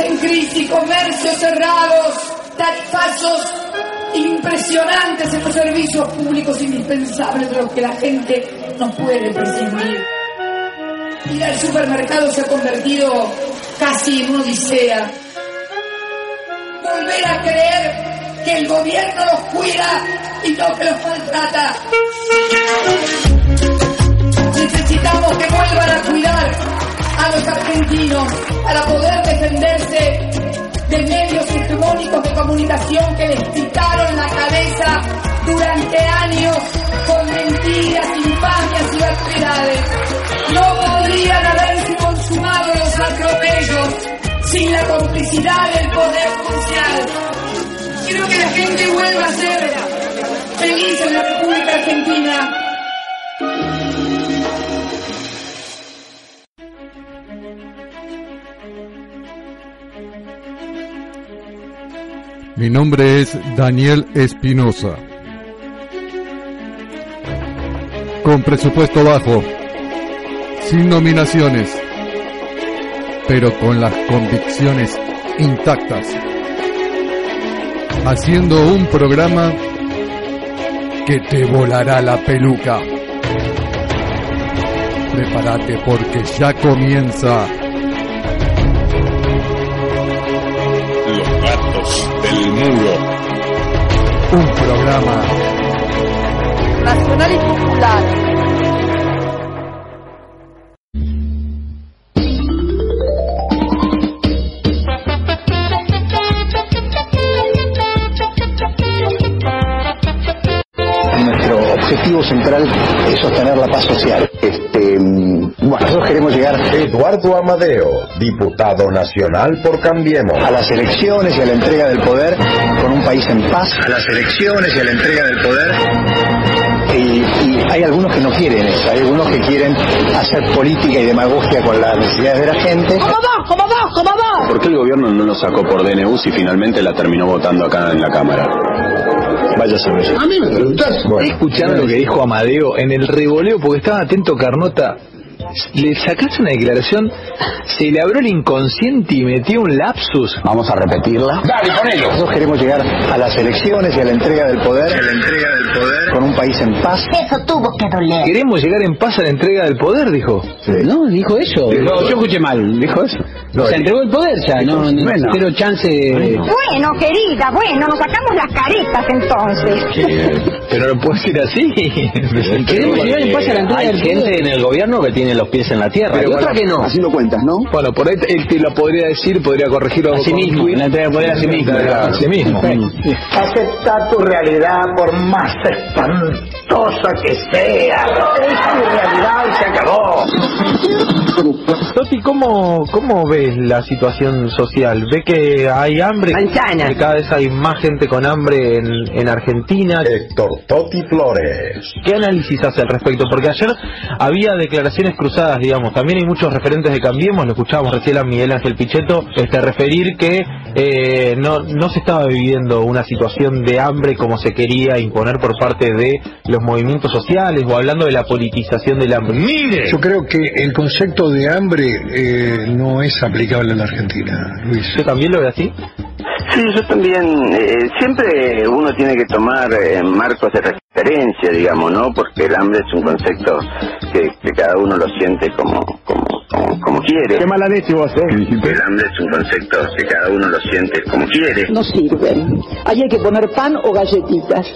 en crisis, comercios cerrados, tarifazos impresionantes en los servicios públicos indispensables de los que la gente no puede prescindir. Ir al supermercado se ha convertido casi en una odisea. Volver a creer que el gobierno los cuida y no que los maltrata. Necesitamos que vuelvan a cuidar a los argentinos para poder defenderse de medios hegemónicos de comunicación que les picaron la cabeza durante años con mentiras, infamias y barbaridades. No podrían haberse consumado los atropellos sin la complicidad del poder judicial. Quiero que la gente vuelva a ser feliz en la República Argentina. Mi nombre es Daniel Espinosa. Con presupuesto bajo, sin nominaciones, pero con las convicciones intactas. Haciendo un programa que te volará la peluca. Prepárate porque ya comienza un programa Nacional y popular. Nuestro objetivo central es sostener la paz social. Bueno, llegar Eduardo Amadeo, diputado nacional por Cambiemos. a las elecciones y a la entrega del poder con un país en paz. A las elecciones y a la entrega del poder. Y, y hay algunos que no quieren eso, hay algunos que quieren hacer política y demagogia con las necesidades de la gente. ¿Cómo va? ¿Cómo va? ¿Cómo va? ¿Por qué el gobierno no lo sacó por DNU si finalmente la terminó votando acá en la Cámara? Vaya a saber. A mí me preguntas. Escuchando lo que dijo Amadeo en el revoleo, porque estaba atento Carnota, le sacaste una declaración, se le abrió el inconsciente y metió un lapsus. Vamos a repetirla. Dale, ponelo. Nosotros queremos llegar a las elecciones y a la entrega del poder. A la entrega del poder con un país en paz. Eso tuvo que doler. Queremos llegar en paz a la entrega del poder, dijo. No, dijo eso. No, yo escuché mal. ¿Dijo eso? Se entregó el poder ya, no, no Bueno. cero chance. Bueno, querida, bueno, nos sacamos las caretas entonces. Pero no puede ser así. Queremos llegar en paz a la entrega del poder. en el gobierno que tiene los pies en la tierra. y otra que no. Así lo cuentas, ¿no? Bueno, por ahí él te lo podría decir, podría corregirlo A sí mismo, poder a sí mismo. A sí mismo. Acepta tu realidad por más espantosa que sea. Es tu realidad y se acabó. Toti, ¿cómo, ¿cómo ves la situación social? ¿Ve que hay hambre? Manzana. Que cada vez hay más gente con hambre en, en Argentina. Héctor Toti Flores. ¿Qué análisis hace al respecto? Porque ayer había declaraciones cruzadas, digamos. También hay muchos referentes de Cambiemos, lo escuchábamos recién a Miguel Ángel Pichetto, este, referir que eh, no, no se estaba viviendo una situación de hambre como se quería imponer por parte de los movimientos sociales o hablando de la politización del hambre. ¡Mire! Yo creo que el concepto de hambre eh, no es aplicable en la Argentina, Luis. ¿Usted también lo ve así? Sí, yo también. eh, siempre uno tiene que tomar eh, marcos de referencia, digamos, ¿no? Porque el hambre es un concepto que, que cada uno lo siente como, como, como, como quiere. Qué mala leche vos, ¿eh? El hambre es un concepto que cada uno lo siente como quiere. No sirven. Ahí hay que poner pan o galletitas.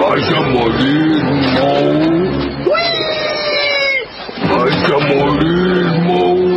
Vas a morir. Vas a morir.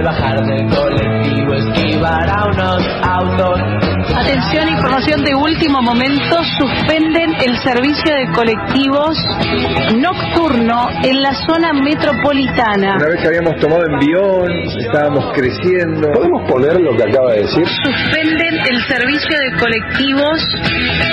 Al bajar del colectivo esquivará unos autos. Atención, información de último momento. Suspenden el servicio de colectivos nocturno en la zona metropolitana. Una vez que habíamos tomado envión, estábamos creciendo. ¿Podemos poner lo que acaba de decir? Suspenden el servicio de colectivos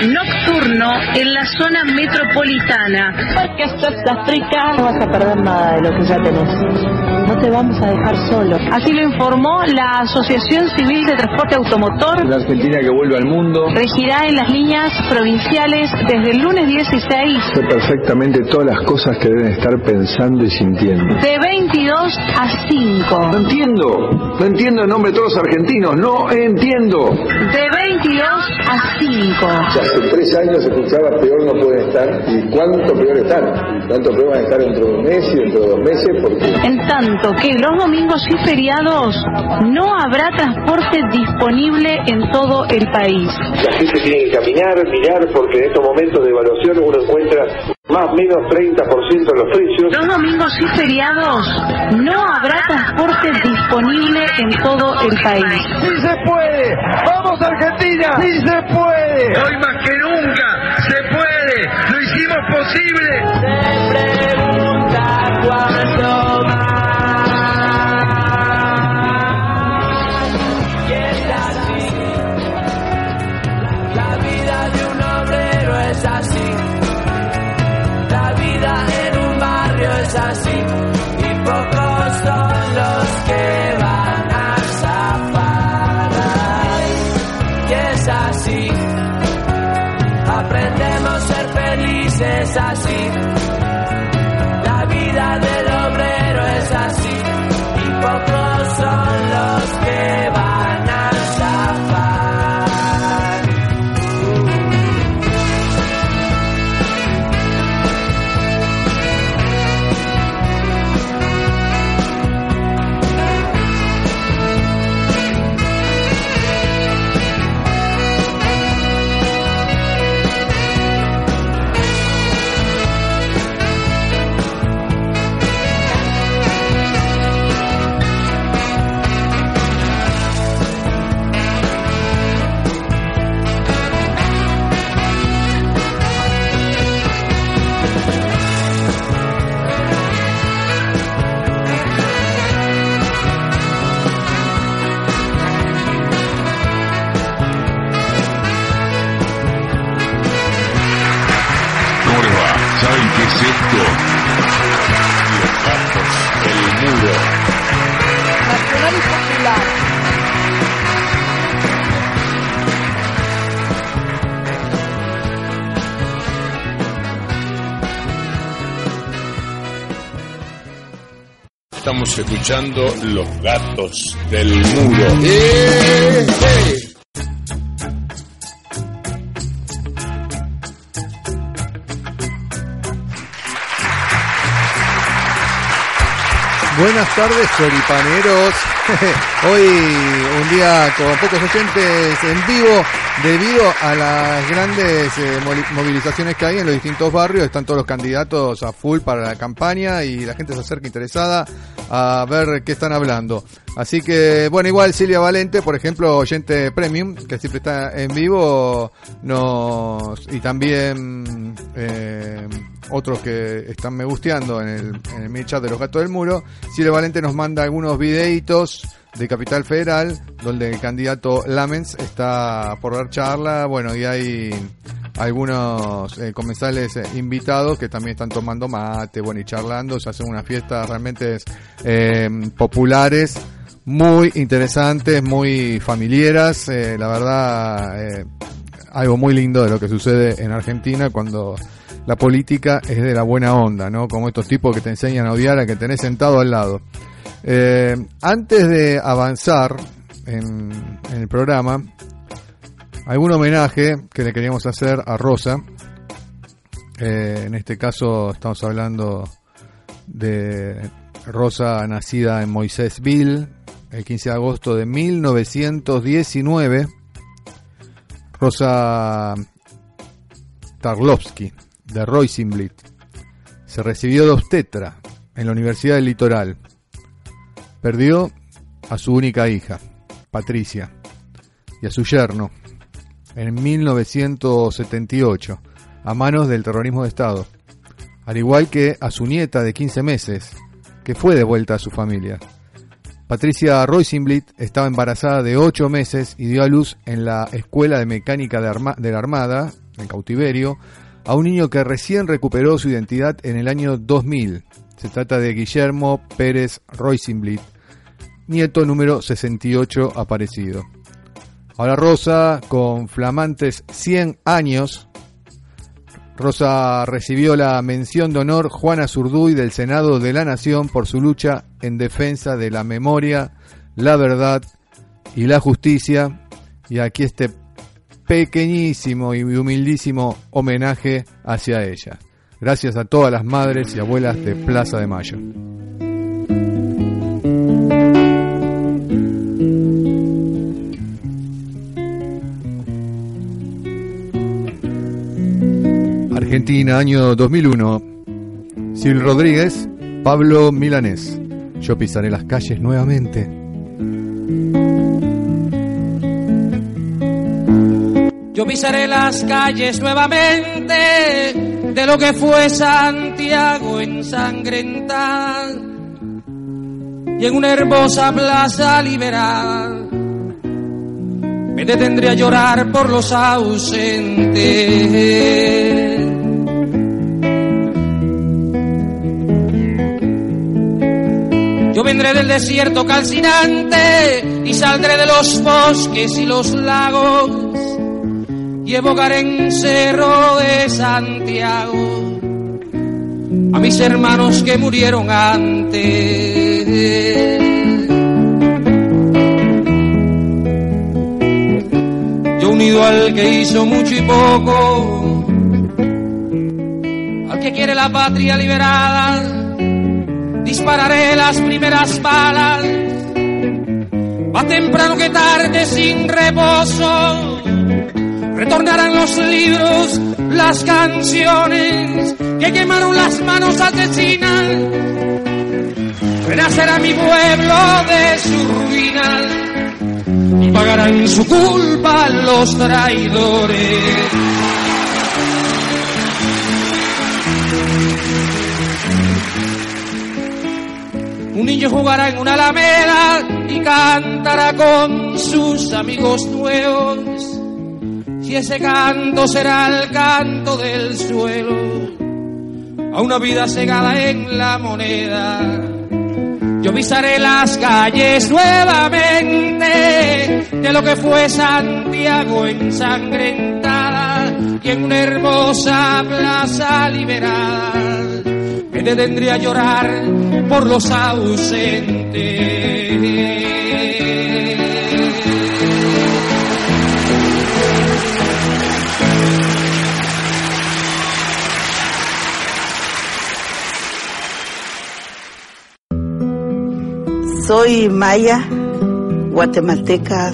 nocturno en la zona metropolitana. Porque esto es África. No vas a perder nada de lo que ya tenés. No te vamos a dejar solo. Así lo informó la Asociación Civil de Transporte Automotor. La Argentina que vuelve al mundo. Regirá en las líneas provinciales desde el lunes 16. Sé perfectamente todas las cosas que deben estar pensando y sintiendo. De 22 a 5. No entiendo. No entiendo el nombre de todos los argentinos. No entiendo. De 22 a 5. hace tres años se escuchaba peor no pueden estar. ¿Y cuánto peor están? ¿Y cuánto peor van a estar dentro de un mes y dentro de dos meses? Porque En tanto que los domingos y feriados no habrá transporte disponible en todo el país. La gente tiene que caminar, mirar, porque en estos momentos de evaluación uno encuentra más o menos 30% de los precios. Los domingos y feriados no habrá transporte disponible en todo el país. ¡Sí se puede! ¡Vamos Argentina! ¡Sí se puede! Hoy más que nunca se puede. Lo hicimos posible. Pocos Escuchando Los gatos del muro. Buenas tardes, choripaneros. Hoy un día con pocos oyentes en vivo debido a las grandes eh, movilizaciones que hay en los distintos barrios. Están todos los candidatos a full para la campaña y la gente se acerca interesada a ver qué están hablando. Así que, bueno, igual Silvia Valente, por ejemplo, oyente premium, que siempre está en vivo, nos, y también, eh, otros que están me gusteando en el, en el chat de los gatos del muro. Silvia Valente nos manda algunos videitos de Capital Federal, donde el candidato Lamens está por dar charla, bueno, y hay algunos eh, comensales eh, invitados que también están tomando mate, bueno, y charlando, se hacen unas fiestas realmente eh, populares, muy interesantes, muy familiares, la verdad, algo muy lindo de lo que sucede en Argentina cuando la política es de la buena onda, ¿no? Como estos tipos que te enseñan a odiar a que tenés sentado al lado. Antes de avanzar en, en el programa, algún homenaje que le queríamos hacer a Rosa. Eh, en este caso estamos hablando de Rosa nacida en Moisésville el 15 de agosto de 1919. Rosa Tarlovsky de Roisenblit. Se recibió de obstetra en la Universidad del Litoral. Perdió a su única hija, Patricia, y a su yerno en 1978 a manos del terrorismo de Estado, al igual que a su nieta de 15 meses, que fue devuelta a su familia. Patricia Roisenblit estaba embarazada de 8 meses y dio a luz en la Escuela de Mecánica de, la Armada, en cautiverio, a un niño que recién recuperó su identidad en el año 2000. Se trata de Guillermo Pérez Roisenblit, nieto número 68 aparecido. Ahora Rosa, con flamantes 100 años, Rosa recibió la mención de honor Juana Zurduy del Senado de la Nación por su lucha en defensa de la memoria, la verdad y la justicia. Y aquí este pequeñísimo y humildísimo homenaje hacia ella. Gracias a todas las madres y abuelas de Plaza de Mayo. Argentina, año 2001. Sil Rodríguez, Pablo Milanés. Yo pisaré las calles nuevamente. Yo pisaré las calles nuevamente de lo que fue Santiago ensangrentada y en una hermosa plaza liberada me detendré a llorar por los ausentes. Yo vendré del desierto calcinante y saldré de los bosques y los lagos y evocaré en Cerro de Santiago a mis hermanos que murieron antes. Yo unido al que hizo mucho y poco, al que quiere la patria liberada, dispararé las primeras balas, más temprano que tarde sin reposo retornarán los libros, las canciones que quemaron las manos asesinas. Renacerá mi pueblo de su ruina y pagarán su culpa los traidores. Un niño jugará en una alameda y cantará con sus amigos nuevos si ese canto será el canto del suelo, a una vida cegada en la moneda. Yo pisaré las calles nuevamente de lo que fue Santiago ensangrentada y en una hermosa plaza liberada me detendré a llorar por los ausentes. Soy maya, guatemalteca,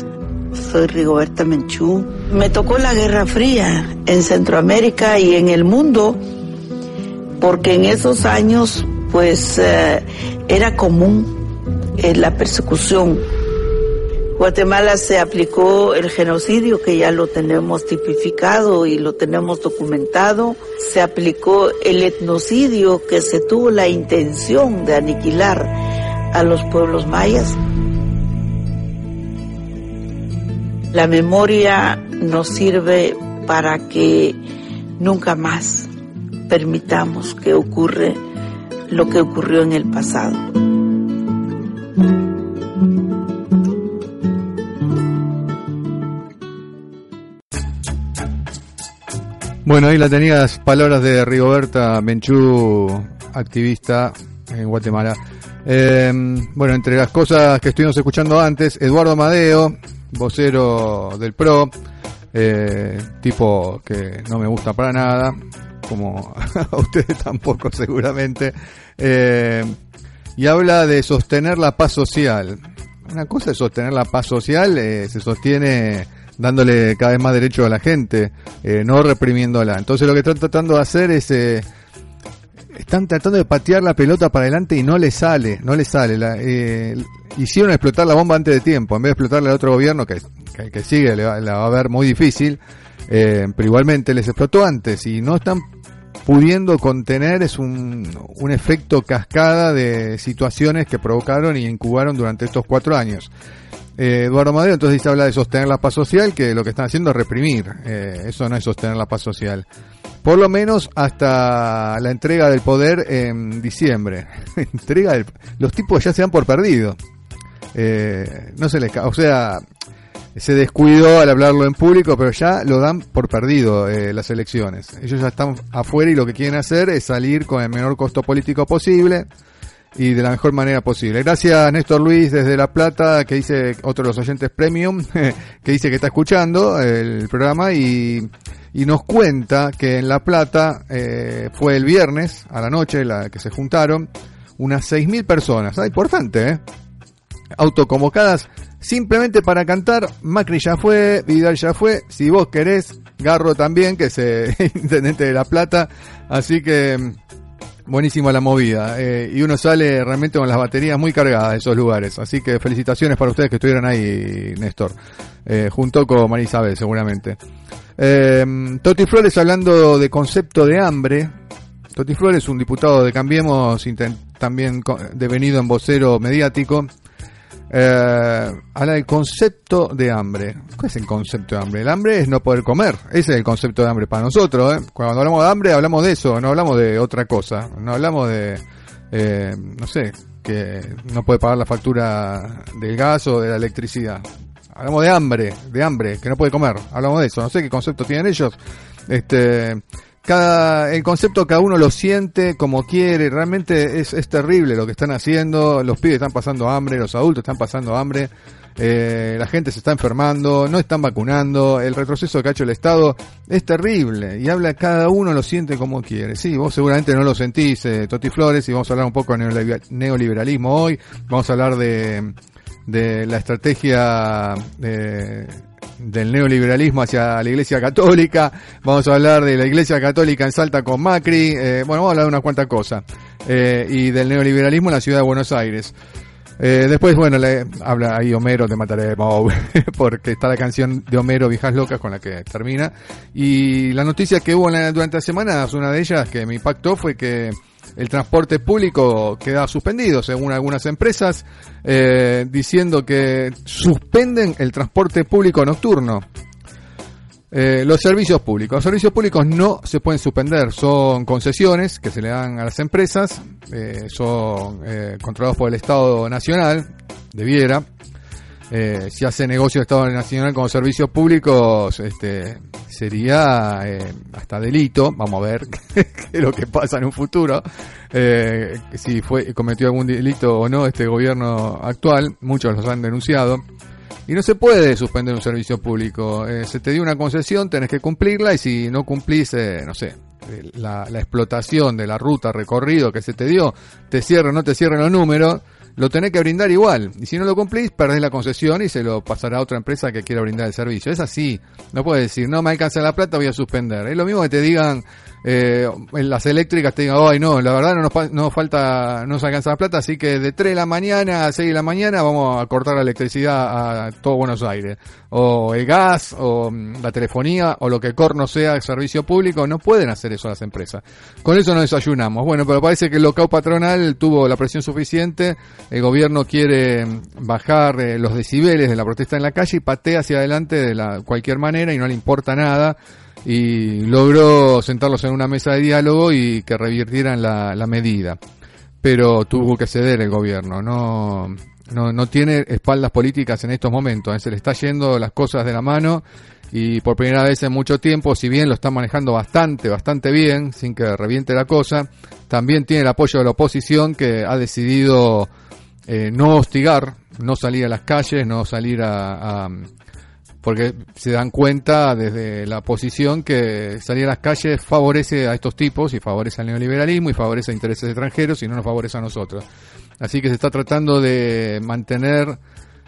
soy Rigoberta Menchú. Me tocó la Guerra Fría en Centroamérica y en el mundo, porque en esos años pues eh, era común eh, la persecución. Guatemala se aplicó el genocidio, que ya lo tenemos tipificado y lo tenemos documentado. Se aplicó el etnocidio, que se tuvo la intención de aniquilar a los pueblos mayas. La memoria nos sirve para que nunca más permitamos que ocurre lo que ocurrió en el pasado. Bueno, ahí la tenías, palabras de Rigoberta Menchú, activista en Guatemala. Eh, bueno, entre las cosas que estuvimos escuchando antes, Eduardo Amadeo, vocero del PRO, eh, tipo que no me gusta para nada, como a ustedes tampoco seguramente, eh, y habla de sostener la paz social. Una cosa es sostener la paz social, eh, se sostiene dándole cada vez más derecho a la gente, eh, no reprimiéndola. Entonces lo que están tratando de hacer es... Están tratando de patear la pelota para adelante y no le sale, no le sale. La, hicieron explotar la bomba antes de tiempo, en vez de explotarle al otro gobierno que, que, que sigue, la va a ver muy difícil, pero igualmente les explotó antes y no están pudiendo contener es un, un efecto cascada de situaciones que provocaron y incubaron durante estos cuatro años. Eh, Eduardo Madero entonces dice, habla de sostener la paz social, que lo que están haciendo es reprimir. Eh, eso no es sostener la paz social. Por lo menos hasta la entrega del poder en diciembre. entrega del, los tipos ya se dan por perdido. Eh, no se les, o sea, se descuidó al hablarlo en público, pero ya lo dan por perdido eh, las elecciones. Ellos ya están afuera y lo que quieren hacer es salir con el menor costo político posible y de la mejor manera posible. Gracias Néstor Luis desde La Plata, que dice otro de los oyentes premium, que dice que está escuchando el programa y, nos cuenta que en La Plata eh, fue el viernes a la noche la que se juntaron unas 6.000 personas. Ah, importante, ¿eh? Autoconvocadas simplemente para cantar. Macri ya fue, Vidal ya fue. Si vos querés, Garro también, que es eh, intendente de La Plata. Así que mm, buenísima la movida. Eh, y uno sale realmente con las baterías muy cargadas de esos lugares. Así que felicitaciones para ustedes que estuvieron ahí, Néstor. Eh, junto con María Isabel, seguramente. Eh, Toti Flores hablando de concepto de hambre. Toti Flores, un diputado de Cambiemos, también devenido en vocero mediático. Eh, habla del concepto de hambre. ¿Cuál es el concepto de hambre? El hambre es no poder comer. Ese es el concepto de hambre para nosotros. ¿eh? Cuando hablamos de hambre, hablamos de eso, no hablamos de otra cosa. No hablamos de, eh, no sé, que no puede pagar la factura del gas o de la electricidad. Hablamos de hambre, de hambre, que no puede comer. Hablamos de eso. No sé qué concepto tienen ellos. Este, cada, el concepto cada uno lo siente como quiere. Realmente es, es terrible lo que están haciendo. Los pibes están pasando hambre, los adultos están pasando hambre. Eh, la gente se está enfermando, no están vacunando, el retroceso que ha hecho el Estado es terrible y habla cada uno lo siente como quiere. Sí, vos seguramente no lo sentís, eh, Toti Flores, y vamos a hablar un poco de neoliber- neoliberalismo hoy, vamos a hablar de, de la estrategia de- del neoliberalismo hacia la Iglesia Católica, vamos a hablar de la Iglesia Católica en Salta con Macri, eh, bueno, vamos a hablar de unas cuantas cosas, eh, y del neoliberalismo en la ciudad de Buenos Aires. Eh, después, bueno, le habla ahí Homero, te mataré, porque está la canción de Homero, Viejas Locas, con la que termina. Y la noticia que hubo durante la semana, una de ellas que me impactó fue que el transporte público queda suspendido, según algunas empresas, eh, diciendo que suspenden el transporte público nocturno. Eh, los servicios públicos. Los servicios públicos no se pueden suspender, son concesiones que se le dan a las empresas, eh, son controlados por el Estado Nacional, debiera. Eh, si hace negocio el Estado Nacional con servicios públicos, este, sería eh, hasta delito. Vamos a ver qué es lo que pasa en un futuro. Eh, si fue cometió algún delito o no este gobierno actual, muchos los han denunciado. Y no se puede suspender un servicio público. Eh, se te dio una concesión, tenés que cumplirla y si no cumplís, eh, no sé, eh, la, la explotación de la ruta recorrido que se te dio, te cierran, no te cierran los números, lo tenés que brindar igual. Y si no lo cumplís, perdés la concesión y se lo pasará a otra empresa que quiera brindar el servicio. Es así. No puedes decir, no me alcanza la plata, voy a suspender. Es lo mismo que te digan, eh, las eléctricas te digan, ay no, la verdad no nos, no falta, no nos alcanza la plata, así que de 3 de la mañana a 6 de la mañana vamos a cortar la electricidad a todo Buenos Aires. O el gas, o mm, la telefonía, o lo que corno sea el servicio público, no pueden hacer eso las empresas. Con eso nos desayunamos. Bueno, pero parece que el local patronal tuvo la presión suficiente, el gobierno quiere mm, bajar eh, los decibeles de la protesta en la calle y patea hacia adelante de la, cualquier manera y no le importa nada y logró sentarlos en una mesa de diálogo y que revirtieran la, la medida. Pero tuvo que ceder el gobierno, no, no, no tiene espaldas políticas en estos momentos, eh, se le está yendo las cosas de la mano y por primera vez en mucho tiempo, si bien lo está manejando bastante, bastante bien, sin que reviente la cosa, también tiene el apoyo de la oposición que ha decidido eh, no hostigar, no salir a las calles, no salir a, a- porque se dan cuenta desde la oposición que salir a las calles favorece a estos tipos y favorece al neoliberalismo y favorece a intereses extranjeros y no nos favorece a nosotros. Así que se está tratando de mantener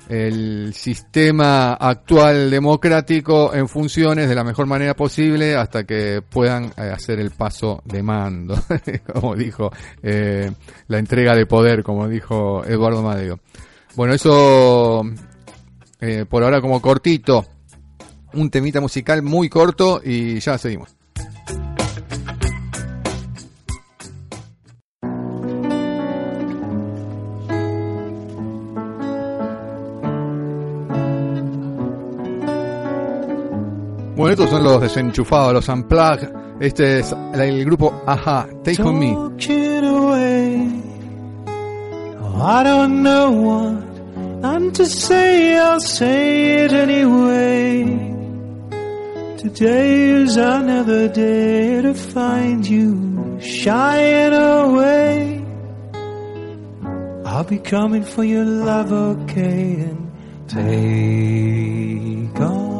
el sistema actual democrático en funciones de la mejor manera posible hasta que puedan eh, hacer el paso de mando, como dijo eh, la entrega de poder, como dijo Eduardo Madeo. Bueno, eso eh, por ahora como cortito. Un temita musical muy corto y ya seguimos. Bueno, estos son los desenchufados, los unplug. Este es el grupo Aja, Take On Me. Oh, I don't know what I'm to say, I'll say it anyway. Today is another day to find you shying away. I'll be coming for your love, okay, and take on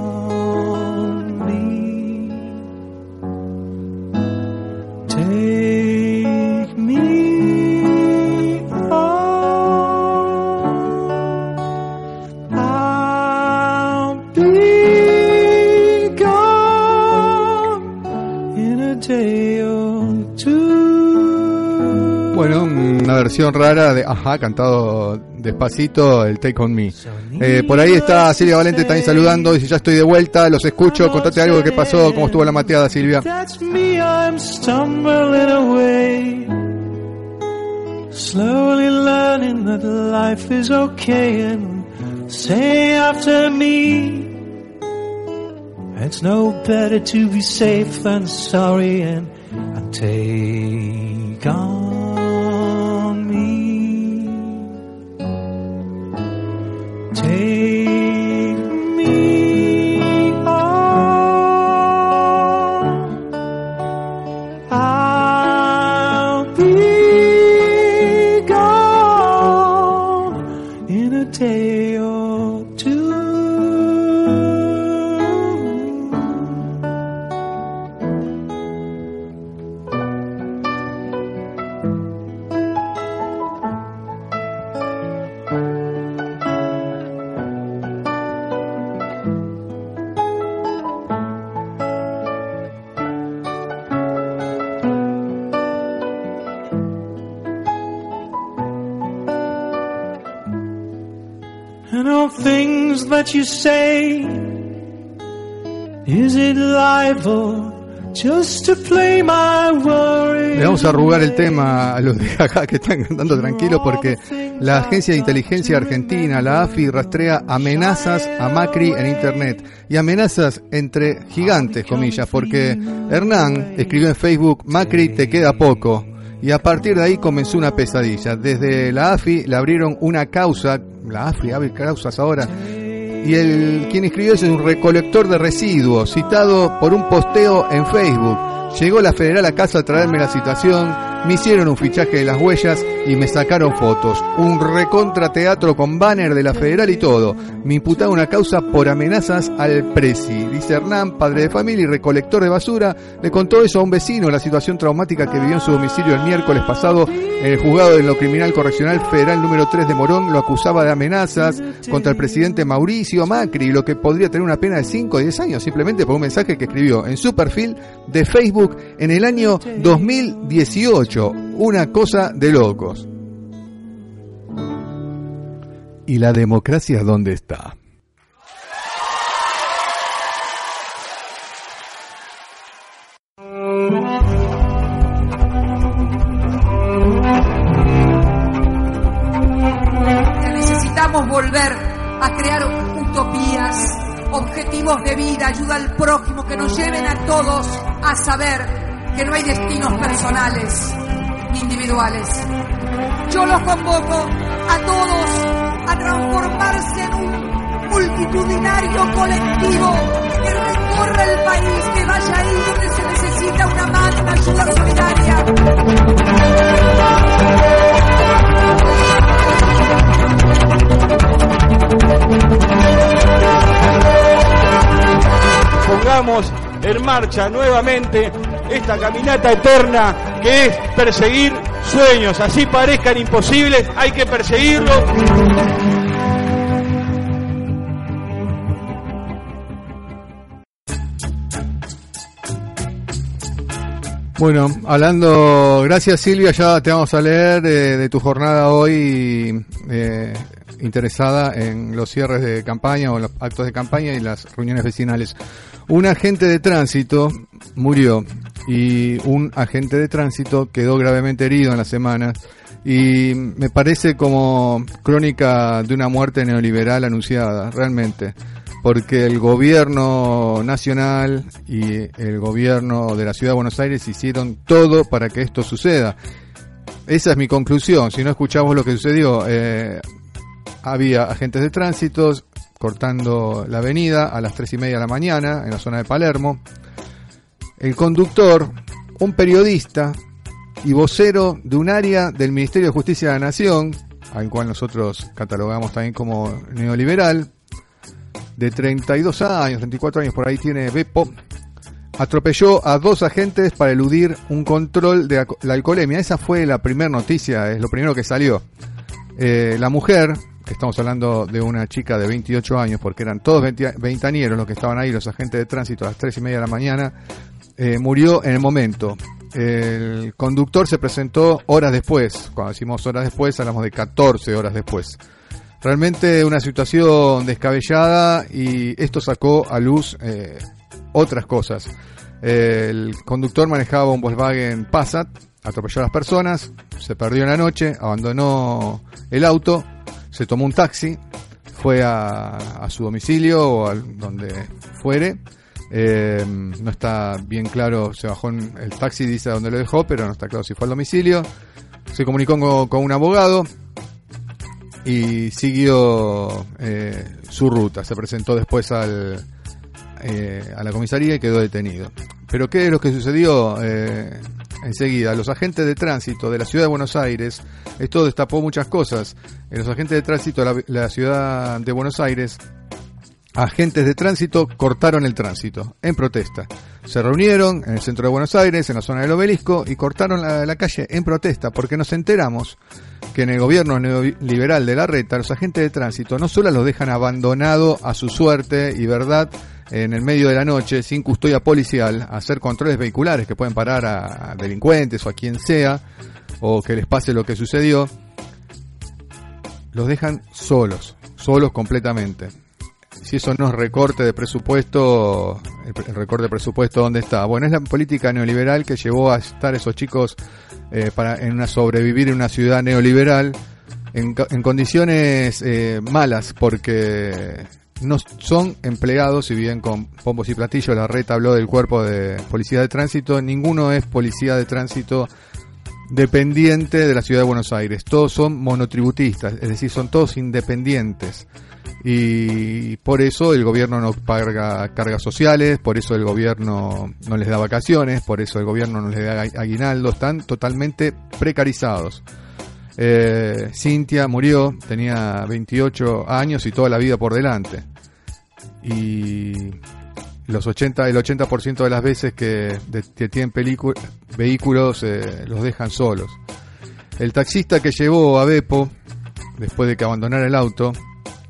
versión rara de Aja, cantado despacito, el Take On Me. Eh, por ahí está Silvia Valente también saludando, dice ya estoy de vuelta, los escucho, contate algo que pasó, cómo estuvo la mateada Silvia. That's me, I'm stumbling away. Slowly learning that life is okay and say after me. It's no better to be safe than sorry and, and take Le vamos a arrugar el tema a los de acá que están cantando tranquilos porque la Agencia de Inteligencia Argentina, la AFI, rastrea amenazas a Macri en Internet. Y amenazas entre gigantes, comillas, porque Hernán escribió en Facebook, Macri te queda poco. Y a partir de ahí comenzó una pesadilla. Desde la AFI le abrieron una causa, la AFI abre causas ahora, y el quien escribió eso es un recolector de residuos, citado por un posteo en Facebook. Llegó la federal a casa a traerme la situación, me hicieron un fichaje de las huellas y me sacaron fotos. Un recontra teatro con banner de la federal y todo. Me imputaron una causa por amenazas al presi. Dice Hernán, padre de familia y recolector de basura, le contó eso a un vecino, la situación traumática que vivió en su domicilio el miércoles pasado en el juzgado de lo criminal correccional federal número 3 de Morón. Lo acusaba de amenazas contra el presidente Mauricio Macri, lo que podría tener una pena de 5 o 10 años simplemente por un mensaje que escribió en su perfil de Facebook en el año 2018. Una cosa de locos. ¿Y la democracia dónde está? Necesitamos volver a crear utopías, objetivos de vida, ayuda al prójimo que nos lleven a todos a saber que no hay destinos personales ni individuales. Yo los convoco a todos a transformarse en un multitudinario colectivo que recorra el país, que vaya ahí donde se necesita una mano, una ayuda solidaria. pongamos en marcha nuevamente esta caminata eterna que es perseguir sueños, así parezcan imposibles, hay que perseguirlos. Bueno, hablando, gracias Silvia, ya te vamos a leer eh, de tu jornada hoy eh, interesada en los cierres de campaña o los actos de campaña y las reuniones vecinales. Un agente de tránsito murió y un agente de tránsito quedó gravemente herido en la semana. Y me parece como crónica de una muerte neoliberal anunciada, realmente, porque el gobierno nacional y el gobierno de la ciudad de Buenos Aires hicieron todo para que esto suceda. Esa es mi conclusión, si no escuchamos lo que sucedió, eh, había agentes de tránsito cortando la avenida a las tres y media de la mañana en la zona de Palermo, el conductor, un periodista, y vocero de un área del Ministerio de Justicia de la Nación, al cual nosotros catalogamos también como neoliberal, de 32 años, 34 años, por ahí tiene Bepo, atropelló a dos agentes para eludir un control de la alcoholemia. Esa fue la primera noticia, es lo primero que salió. Eh, la mujer, estamos hablando de una chica de 28 años, porque eran todos veintañeros los que estaban ahí, los agentes de tránsito a las 3 y media de la mañana, eh, murió en el momento. El conductor se presentó horas después. Cuando decimos horas después, hablamos de 14 horas después. Realmente una situación descabellada y esto sacó a luz eh, otras cosas. El conductor manejaba un Volkswagen Passat, atropelló a las personas, se perdió en la noche, abandonó el auto, se tomó un taxi, fue a, su domicilio o a donde fuere eh, no está bien claro, se bajó en el taxi, dice a dónde lo dejó, pero no está claro si fue al domicilio. Se comunicó con, un abogado y siguió eh, su ruta. Se presentó después al, eh, a la comisaría y quedó detenido. Pero ¿qué es lo que sucedió eh, enseguida? Los agentes de tránsito de la ciudad de Buenos Aires, esto destapó muchas cosas. los agentes de tránsito de la, la ciudad de Buenos Aires agentes de tránsito cortaron el tránsito en protesta. Se reunieron en el centro de Buenos Aires, en la zona del obelisco, y cortaron la, calle en protesta porque nos enteramos que en el gobierno neoliberal de la reta los agentes de tránsito no solo los dejan abandonado a su suerte y verdad en el medio de la noche sin custodia policial hacer controles vehiculares que pueden parar a delincuentes o a quien sea o que les pase lo que sucedió, los dejan solos, solos completamente si eso no es recorte de presupuesto, el, recorte de presupuesto, ¿dónde está? Bueno, es la política neoliberal que llevó a estar esos chicos eh, para en una sobrevivir en una ciudad neoliberal en, condiciones eh, malas, porque no son empleados, si bien con pompos y platillos, la red habló del cuerpo de policía de tránsito, ninguno es policía de tránsito dependiente de la ciudad de Buenos Aires, todos son monotributistas, es decir, son todos independientes y por eso el gobierno no paga cargas sociales, por eso el gobierno no les da vacaciones, por eso el gobierno no les da aguinaldo, están totalmente precarizados. Eh, Cintia murió, tenía 28 años y toda la vida por delante. Y los 80, el 80% de las veces que, tienen vehículos eh, los dejan solos. El taxista que llevó a Bepo, después de que abandonara el auto,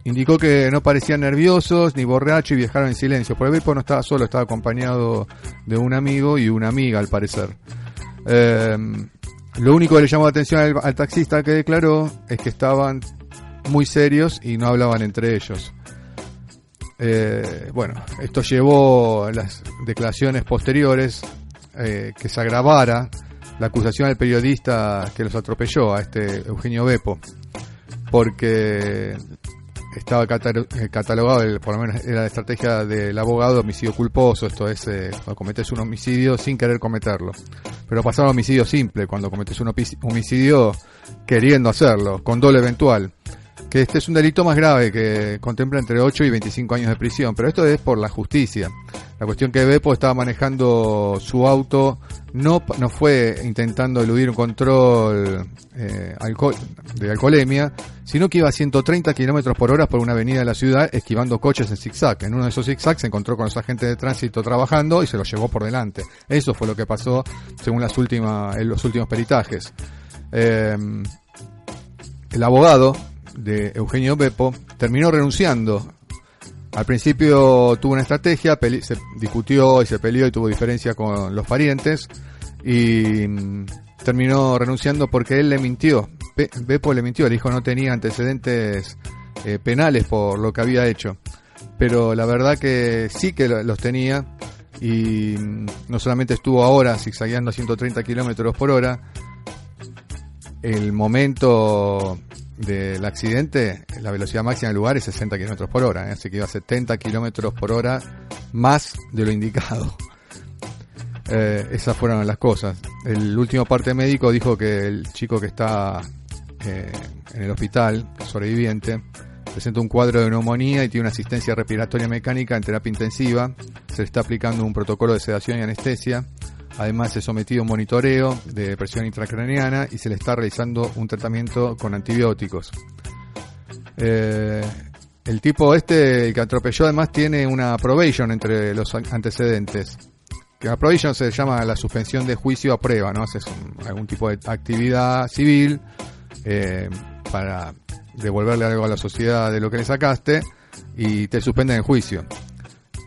Indicó que no parecían nerviosos ni borrachos y viajaron en silencio. Por el Bepo no estaba solo, estaba acompañado de un amigo y una amiga, al parecer. Eh, lo único que le llamó la atención al, taxista que declaró es que estaban muy serios y no hablaban entre ellos. Eh, bueno, esto llevó a las declaraciones posteriores eh, que se agravara la acusación del periodista que los atropelló, a este Eugenio Bepo, porque estaba eh, catalogado, por lo menos era la estrategia del abogado, homicidio culposo, esto es eh, cuando cometes un homicidio sin querer cometerlo. Pero pasaba homicidio simple, cuando cometes un homicidio queriendo hacerlo, con doble eventual. Este es un delito más grave que contempla entre 8 y 25 años de prisión, pero esto es por la justicia. La cuestión que Bepo estaba manejando su auto no, no fue intentando eludir un control eh, de alcoholemia, sino que iba a 130 kilómetros por hora por una avenida de la ciudad esquivando coches en zigzag. En uno de esos zigzags se encontró con los agentes de tránsito trabajando y se los llevó por delante. Eso fue lo que pasó según los últimos peritajes. Eh, el abogado de Eugenio Bepo terminó renunciando al principio tuvo una estrategia, se discutió y se peleó y tuvo diferencia con los parientes y mm, terminó renunciando porque él le mintió. Bepo le mintió, el hijo no tenía antecedentes eh, penales por lo que había hecho. Pero la verdad que sí que lo- los tenía y mm, no solamente estuvo ahora zigzagueando a 130 kilómetros por hora, el momento del accidente, la velocidad máxima del lugar es 60 kilómetros por hora, ¿eh? así que iba a 70 kilómetros por hora más de lo indicado. Eh, esas fueron las cosas. El último parte médico dijo que el chico que está eh, en el hospital, sobreviviente, presenta un cuadro de neumonía y tiene una asistencia respiratoria mecánica en terapia intensiva. Se le está aplicando un protocolo de sedación y anestesia. Además, se sometido a un monitoreo de presión intracraneana y se le está realizando un tratamiento con antibióticos. Eh, el tipo este, el que atropelló, además tiene una probation entre los an- antecedentes. Que la probation se llama la suspensión de juicio a prueba, ¿no? Haces algún tipo de actividad civil eh, para devolverle algo a la sociedad de lo que le sacaste y te suspenden el juicio.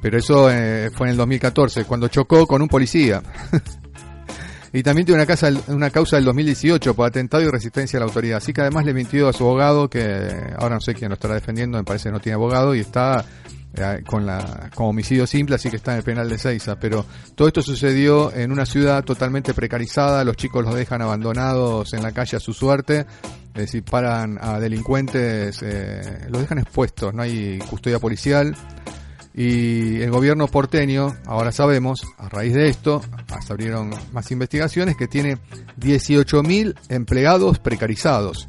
Pero eso eh, fue en el 2014, cuando chocó con un policía. y también tiene una, casa, una causa del 2018 por atentado y resistencia a la autoridad. Así que además le mintió a su abogado, que ahora no sé quién lo estará defendiendo, me parece que no tiene abogado, y está eh, con la con homicidio simple, así que está en el penal de Seiza. Pero todo esto sucedió en una ciudad totalmente precarizada, los chicos los dejan abandonados en la calle a su suerte, es decir, paran a delincuentes, eh, los dejan expuestos, no hay custodia policial. Y el gobierno porteño, ahora sabemos, a raíz de esto, se abrieron más investigaciones, que tiene 18.000 empleados precarizados,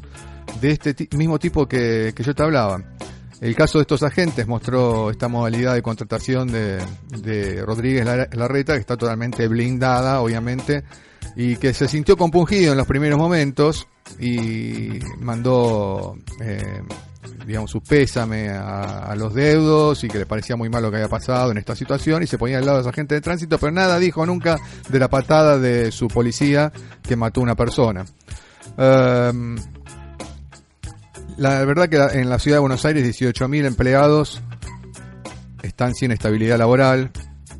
de este mismo tipo que, que yo te hablaba. El caso de estos agentes mostró esta modalidad de contratación de, de Rodríguez Lar- Larreta, que está totalmente blindada, obviamente, y que se sintió compungido en los primeros momentos y mandó, eh, digamos, su pésame a, los deudos y que le parecía muy mal lo que había pasado en esta situación y se ponía al lado de los agentes de tránsito, pero nada dijo nunca de la patada de su policía que mató a una persona. Ehm, la verdad que en la ciudad de Buenos Aires 18.000 empleados están sin estabilidad laboral,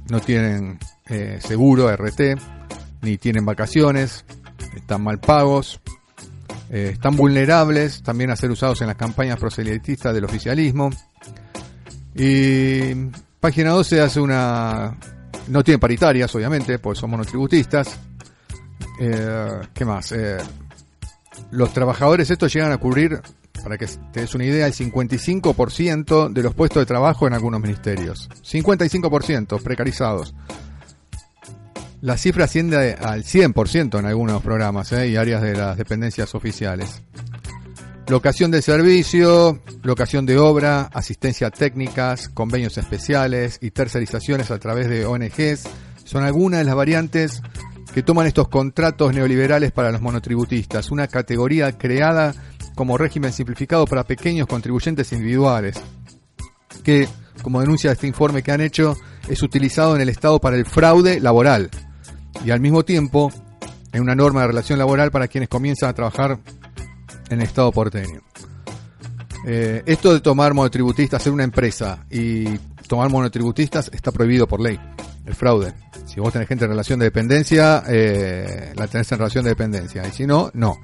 no tienen eh, seguro, RT, ni tienen vacaciones, están mal pagos, eh, están vulnerables también a ser usados en las campañas proselitistas del oficialismo. Y página 12 hace una... No tiene paritarias, obviamente, porque son monotributistas. Eh, ¿Qué más? Eh, los trabajadores estos llegan a cubrir, para que te des una idea, el 55% de los puestos de trabajo en algunos ministerios. 55% precarizados. La cifra asciende al 100% en algunos programas ¿eh? y áreas de las dependencias oficiales. Locación de servicio, locación de obra, asistencia técnicas, convenios especiales y tercerizaciones a través de ONGs son algunas de las variantes que toman estos contratos neoliberales para los monotributistas, una categoría creada como régimen simplificado para pequeños contribuyentes individuales, que, como denuncia este informe que han hecho, es utilizado en el Estado para el fraude laboral y al mismo tiempo en una norma de relación laboral para quienes comienzan a trabajar en el Estado porteño. Eh, esto de tomar monotributistas, ser una empresa y tomar monotributistas está prohibido por ley, el fraude. Si vos tenés gente en relación de dependencia, eh, la tenés en relación de dependencia, y si no, no.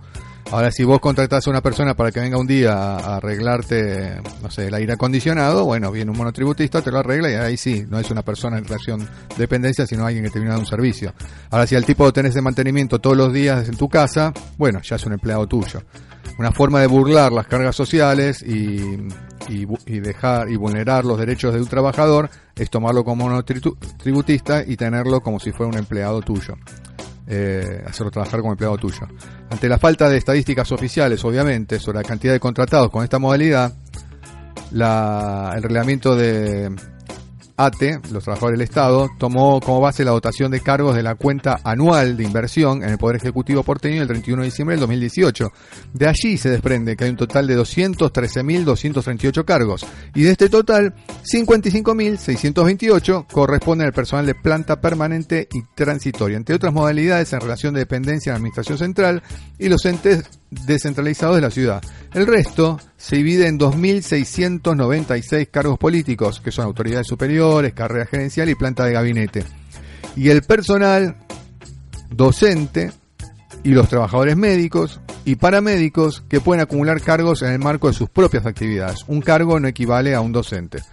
Ahora, si vos contratás a una persona para que venga un día a, arreglarte, no sé, el aire acondicionado, bueno, viene un monotributista, te lo arregla y ahí sí, no es una persona en relación de dependencia, sino alguien que te viene a dar un servicio. Ahora, si al tipo lo tenés de mantenimiento todos los días en tu casa, bueno, ya es un empleado tuyo. Una forma de burlar las cargas sociales y, y dejar y vulnerar los derechos de un trabajador es tomarlo como monotributista y tenerlo como si fuera un empleado tuyo eh, hacerlo trabajar como empleado tuyo. Ante la falta de estadísticas oficiales, obviamente, sobre la cantidad de contratados con esta modalidad, la, el reglamento de ATE, los trabajadores del Estado, tomó como base la dotación de cargos de la cuenta anual de inversión en el Poder Ejecutivo porteño el 31 de diciembre del 2018. De allí se desprende que hay un total de 213.238 cargos y de este total 55.628 corresponden al personal de planta permanente y transitoria, entre otras modalidades en relación de dependencia en la Administración Central y los entes descentralizados de la ciudad. El resto se divide en 2.696 cargos políticos, que son autoridades superiores, carrera gerencial y planta de gabinete. Y el personal docente y los trabajadores médicos y paramédicos que pueden acumular cargos en el marco de sus propias actividades. Un cargo no equivale a un docente.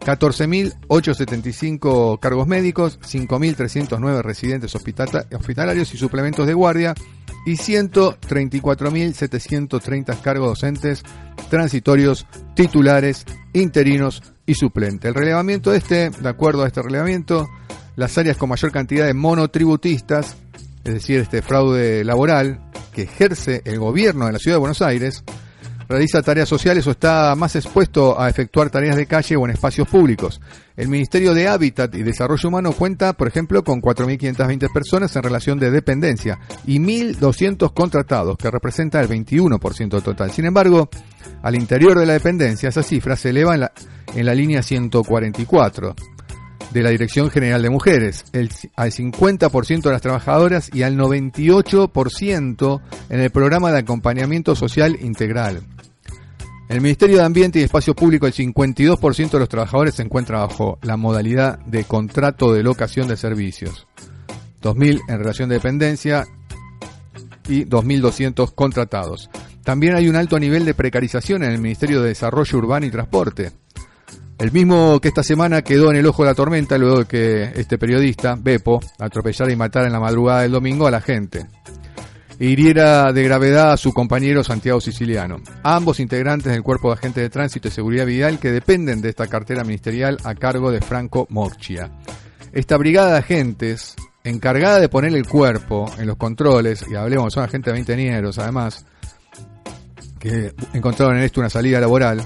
14.875 cargos médicos, 5.309 residentes hospitalarios y suplementos de guardia y 134.730 cargos docentes transitorios, titulares, interinos y suplentes. El relevamiento este, de acuerdo a este relevamiento, las áreas con mayor cantidad de monotributistas, es decir, este fraude laboral que ejerce el gobierno de la Ciudad de Buenos Aires, realiza tareas sociales o está más expuesto a efectuar tareas de calle o en espacios públicos. El Ministerio de Hábitat y Desarrollo Humano cuenta, por ejemplo, con 4.520 personas en relación de dependencia y 1.200 contratados, que representa el 21% del total. Sin embargo, al interior de la dependencia, esa cifra se eleva en la, en la línea 144 de la Dirección General de Mujeres, al 50% de las trabajadoras y al 98% en el programa de acompañamiento social integral. En el Ministerio de Ambiente y Espacio Público, el 52% de los trabajadores se encuentra bajo la modalidad de contrato de locación de servicios. 2.000 en relación de dependencia y 2.200 contratados. También hay un alto nivel de precarización en el Ministerio de Desarrollo Urbano y Transporte. El mismo que esta semana quedó en el ojo de la tormenta luego de que este periodista, Bepo, atropellara y matara en la madrugada del domingo a la gente. E hiriera de gravedad a su compañero Santiago Siciliano. Ambos integrantes del Cuerpo de Agentes de Tránsito y Seguridad Vial que dependen de esta cartera ministerial a cargo de Franco Morchia. Esta brigada de agentes, encargada de poner el cuerpo en los controles, y hablemos, son agentes de 20 nieros además, que encontraron en esto una salida laboral,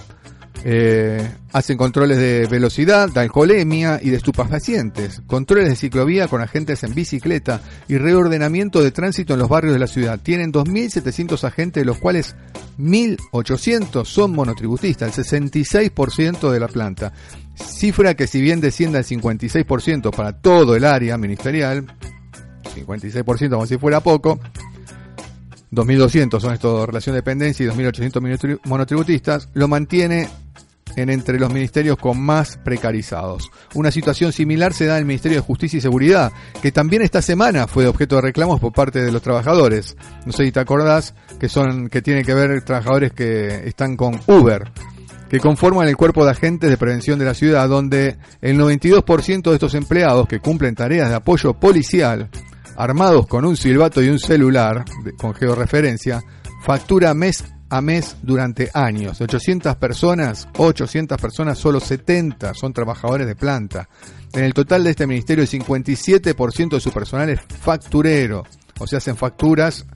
eh, hacen controles de velocidad, de alcoholemia y de estupefacientes, controles de ciclovía con agentes en bicicleta y reordenamiento de tránsito en los barrios de la ciudad. Tienen 2.700 agentes, de los cuales 1.800 son monotributistas, el 66% de la planta. Cifra que si bien desciende al 56% para todo el área ministerial, 56% como si fuera poco, 2.200 son estos relación de dependencia y 2.800 monotributistas, lo mantiene en entre los ministerios con más precarizados. Una situación similar se da en el Ministerio de Justicia y Seguridad, que también esta semana fue objeto de reclamos por parte de los trabajadores. No sé si te acordás que son que tienen que ver trabajadores que están con Uber, que conforman el cuerpo de agentes de prevención de la ciudad, donde el 92% de estos empleados que cumplen tareas de apoyo policial, armados con un silbato y un celular con georreferencia, factura mes a mes durante años. De 800 personas, 800 personas, solo 70 son trabajadores de planta. En el total de este ministerio, el 57% de su personal es facturero, o sea, hacen facturas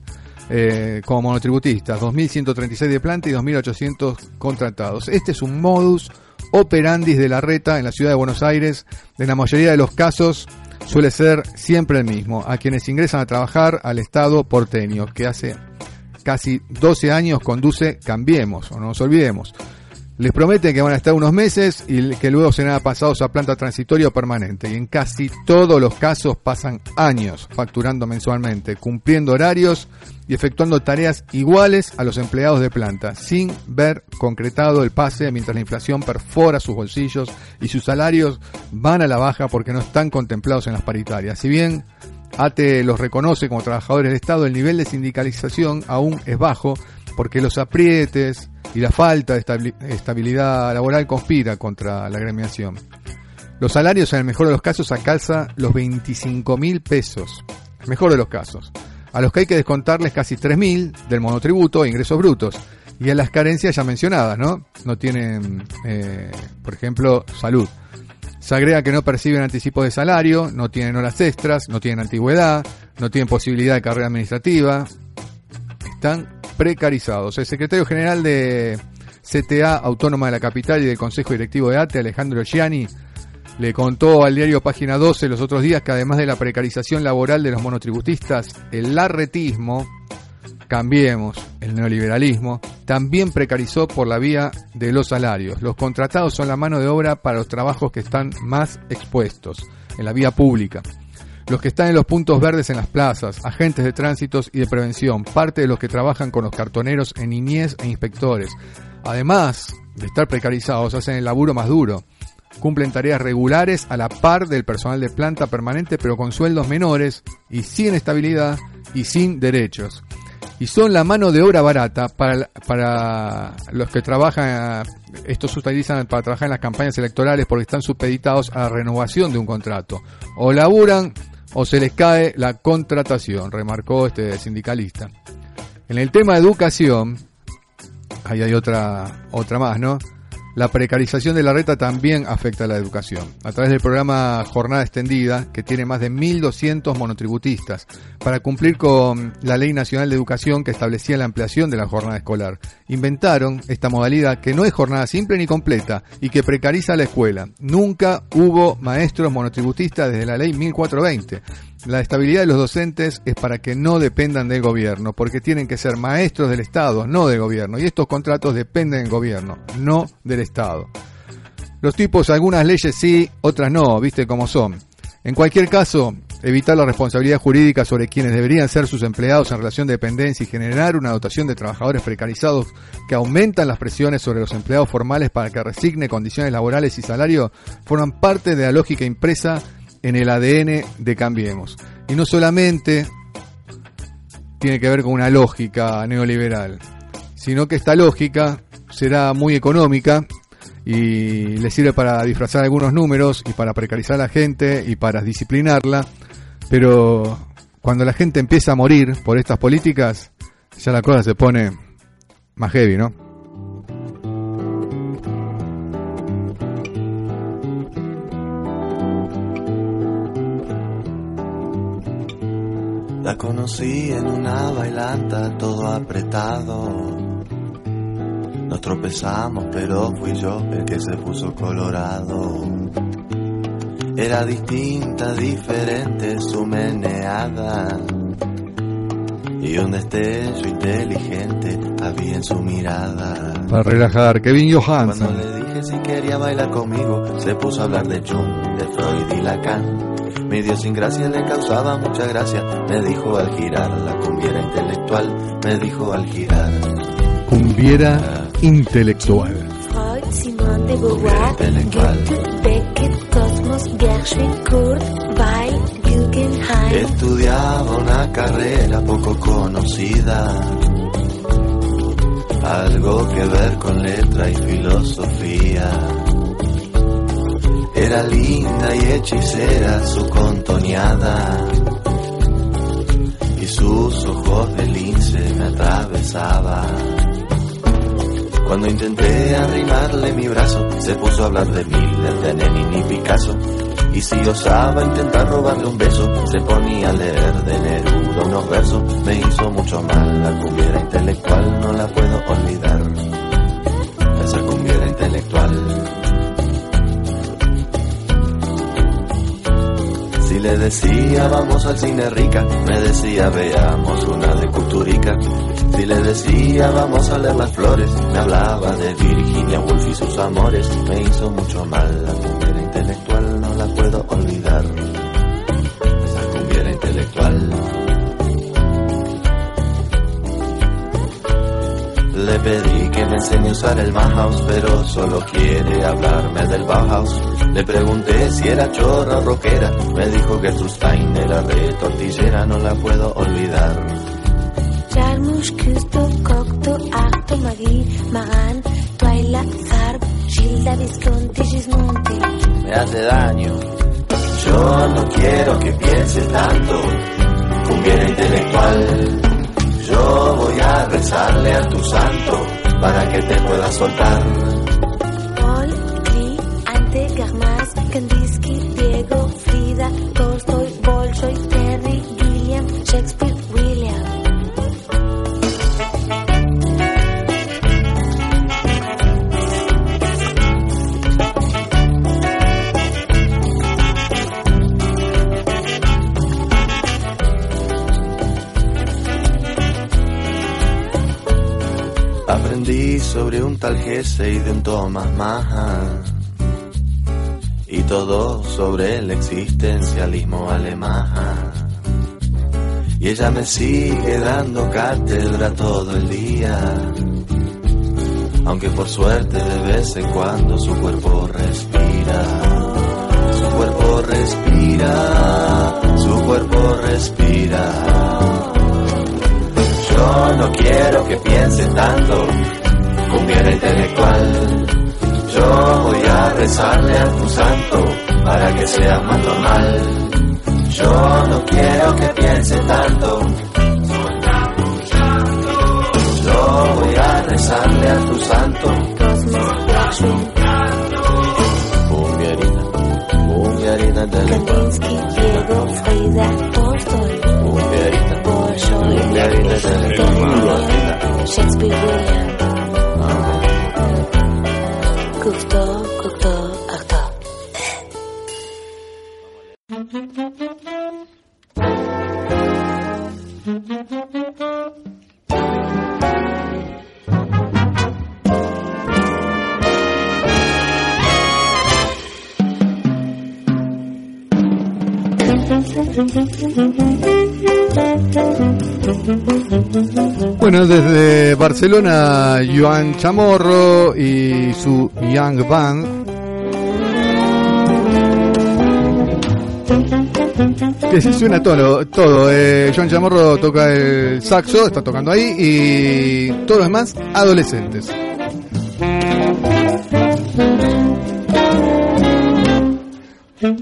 eh, como monotributistas, 2.136 de planta y 2.800 contratados. Este es un modus operandi de la reta en la ciudad de Buenos Aires. En la mayoría de los casos suele ser siempre el mismo, a quienes ingresan a trabajar al Estado porteño, que hace casi 12 años conduce Cambiemos, o no nos olvidemos. Les prometen que van a estar unos meses y que luego serán pasados a planta transitoria o permanente. Y en casi todos los casos pasan años facturando mensualmente, cumpliendo horarios y efectuando tareas iguales a los empleados de planta, sin ver concretado el pase mientras la inflación perfora sus bolsillos y sus salarios van a la baja porque no están contemplados en las paritarias. Si bien ATE los reconoce como trabajadores del Estado, el nivel de sindicalización aún es bajo porque los aprietes y la falta de estabili- estabilidad laboral conspira contra la gremiación. Los salarios en el mejor de los casos alcanzan los 25 mil pesos, mejor de los casos, a los que hay que descontarles casi 3 mil del monotributo e ingresos brutos, y a las carencias ya mencionadas, ¿no? No tienen, eh, por ejemplo, salud. Se agrega que no perciben anticipos de salario, no tienen horas extras, no tienen antigüedad, no tienen posibilidad de carrera administrativa, están precarizados. El secretario general de CTA Autónoma de la Capital y del Consejo Directivo de ATE, Alejandro Gianni, le contó al diario Página 12 los otros días que además de la precarización laboral de los monotributistas, el larretismo, cambiemos, el neoliberalismo, también precarizó por la vía de los salarios. Los contratados son la mano de obra para los trabajos que están más expuestos, en la vía pública. Los que están en los puntos verdes en las plazas, agentes de tránsitos y de prevención, parte de los que trabajan con los cartoneros en niñez e inspectores. Además de estar precarizados, hacen el laburo más duro. cumplen tareas regulares a la par del personal de planta permanente, pero con sueldos menores y sin estabilidad y sin derechos. Y son la mano de obra barata para, para los que trabajan, estos se utilizan para trabajar en las campañas electorales porque están supeditados a renovación de un contrato. O laburan o se les cae la contratación, remarcó este sindicalista. En el tema de educación, ahí hay otra, otra más, ¿no? La precarización de la reta también afecta a la educación. A través del programa Jornada Extendida, que tiene más de 1.200 monotributistas, para cumplir con la Ley Nacional de Educación que establecía la ampliación de la jornada escolar. Inventaron esta modalidad que no es jornada simple ni completa y que precariza la escuela. Nunca hubo maestros monotributistas desde la Ley 1420. La estabilidad de los docentes es para que no dependan del gobierno, porque tienen que ser maestros del Estado, no del gobierno. Y estos contratos dependen del gobierno, no del Estado. Los tipos, algunas leyes sí, otras no, viste cómo son. En cualquier caso, evitar la responsabilidad jurídica sobre quienes deberían ser sus empleados en relación de dependencia y generar una dotación de trabajadores precarizados que aumentan las presiones sobre los empleados formales para que resigne condiciones laborales y salario, forman parte de la lógica impresa en el ADN de Cambiemos. Y no solamente tiene que ver con una lógica neoliberal, sino que esta lógica será muy económica y le sirve para disfrazar algunos números y para precarizar a la gente y para disciplinarla, pero cuando la gente empieza a morir por estas políticas, ya la cosa se pone más heavy, ¿no? La conocí en una bailanta todo apretado. Nos tropezamos, pero fui yo el que se puso colorado. Era distinta, diferente su meneada. Y un destello inteligente había en su mirada. Para relajar, Kevin Cuando Johansen. le dije si quería bailar conmigo, se puso a hablar de Jung, de Freud y Lacan. Mi Dios sin gracia le causaba mucha gracia. Me dijo al girar, la cumbiera intelectual. Me dijo al girar. Cumbiera intelectual. Freud, Simone de Beauvoir, Goethe, Beckett, Cosmos, Gershwin, Kurt, Weil, Guggenheim. Estudiaba una carrera poco conocida. Algo que ver con letra y filosofía. Era linda y hechicera su contoneada. Y sus ojos de lince me atravesaban. Cuando intenté arrimarle mi brazo, se puso a hablar de Miller, de Lenin y Picasso. Y si osaba intentar robarle un beso, se ponía a leer de Neruda unos versos. Me hizo mucho mal, la cumbiera intelectual no la puedo olvidar. Si le decía vamos al cine rica, me decía veamos una de Culturica. Si le decía vamos a leer las flores, me hablaba de Virginia Woolf y sus amores. Me hizo mucho mal, la cumbiera intelectual no la puedo olvidar. Esa cumbiera intelectual. Le pedí que me enseñe a usar el Bauhaus, pero solo quiere hablarme del Bauhaus. Le pregunté si era chorra o rockera, me dijo que Stein era re tortillera, no la puedo olvidar. Jarmusch, Küsto, Cocteau, Arto, Magui, Maran, Twyla, Zarb, Gilda, Visconti, Gismonti. Me hace daño. Yo no quiero que piense tanto, cumbiera intelectual. Yo voy a rezarle a tu santo para que te pueda soltar. Paul, Klee, Ante, Garmas, Kandinsky, Diego, Frida, Tolstoy, Bolshoi, Terry, Gilliam, Shakespeare, un tal Jesse de un Thomas Mann y todo sobre el existencialismo alemán. Y ella me sigue dando cátedra todo el día, aunque por suerte de vez en cuando su cuerpo respira, su cuerpo respira, su cuerpo respira. Yo no quiero que piense tanto cumbiera intelectual. Yo voy a rezarle a tu santo para que sea más normal. Yo no quiero que piense tanto. Yo voy a rezarle a tu santo. Cumbiarina, cumbiarina intelectual. Cumbiarina, cumbiarina intelectual. Shakespeare Cookto, cookto, acto. Thank Bueno, desde Barcelona, Joan Chamorro y su Young Band. Que sí suena todo, todo. Eh, Joan Chamorro toca el saxo, está tocando ahí, y todos los demás adolescentes. El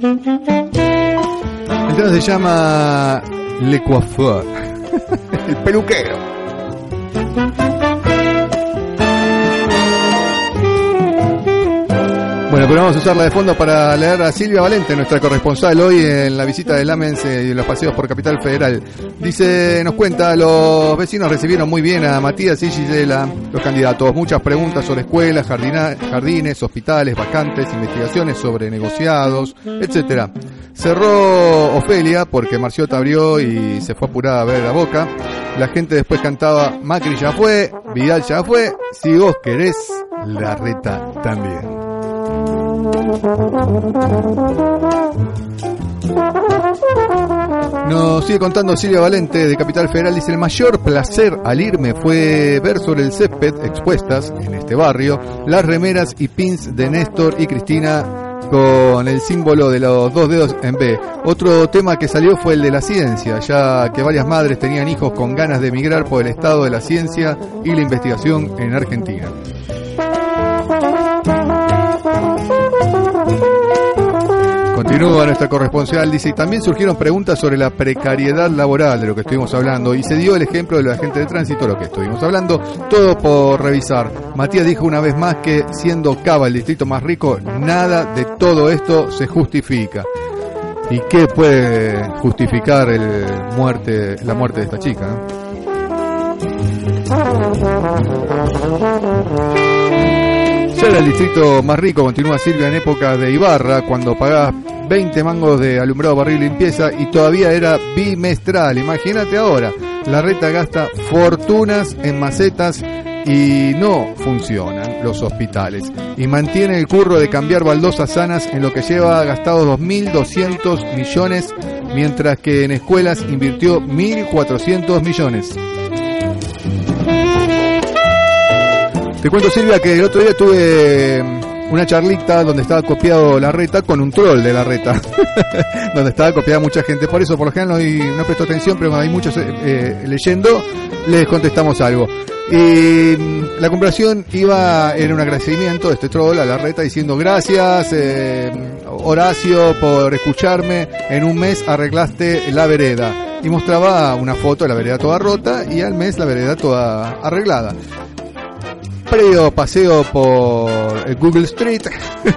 tema se llama Le Coiffeur, el peluquero. Bueno, pero vamos a usarla de fondo para leer a Silvia Valente, nuestra corresponsal hoy en la visita del AMENS y en los paseos por Capital Federal. Dice, nos cuenta, los vecinos recibieron muy bien a Matías y Gisela, los candidatos. Muchas preguntas sobre escuelas, jardina- jardines, hospitales, vacantes, investigaciones sobre negociados, etcétera. Cerró Ofelia porque Marciota abrió y se fue apurada a ver a Boca. La gente después cantaba, Macri ya fue, Vidal ya fue, si vos querés, la reta también. Nos sigue contando Silvia Valente de Capital Federal. Dice: El mayor placer al irme fue ver sobre el césped expuestas en este barrio las remeras y pins de Néstor y Cristina con el símbolo de los dos dedos en B. Otro tema que salió fue el de la ciencia, ya que varias madres tenían hijos con ganas de emigrar por el estado de la ciencia y la investigación en Argentina. Continúa nuestra corresponsal, dice, y también surgieron preguntas sobre la precariedad laboral de lo que estuvimos hablando, y se dio el ejemplo de los agentes de tránsito, lo que estuvimos hablando, todo por revisar. Matías dijo una vez más que siendo Cava el distrito más rico, nada de todo esto se justifica. ¿Y qué puede justificar el muerte, la muerte de esta chica? Ya era el distrito más rico, continúa Silvia en época de Ibarra, cuando pagabas 20 mangos de alumbrado, barril y limpieza y todavía era bimestral. Imagínate ahora, la reta gasta fortunas en macetas y no funcionan los hospitales. Y mantiene el curro de cambiar baldosas sanas en lo que lleva gastado 2.200 millones, mientras que en escuelas invirtió 1.400 millones. Te cuento Silvia que el otro día tuve una charlita donde estaba copiado la reta con un troll de la reta, donde estaba copiada mucha gente. Por eso, por lo general, no, presto atención, pero cuando hay muchos eh, eh, leyendo, les contestamos algo. Y mm, la conversación iba en un agradecimiento de este troll a la reta diciendo gracias eh, Horacio por escucharme, en un mes arreglaste la vereda. Y mostraba una foto de la vereda toda rota y al mes la vereda toda arreglada previo paseo por Google Street,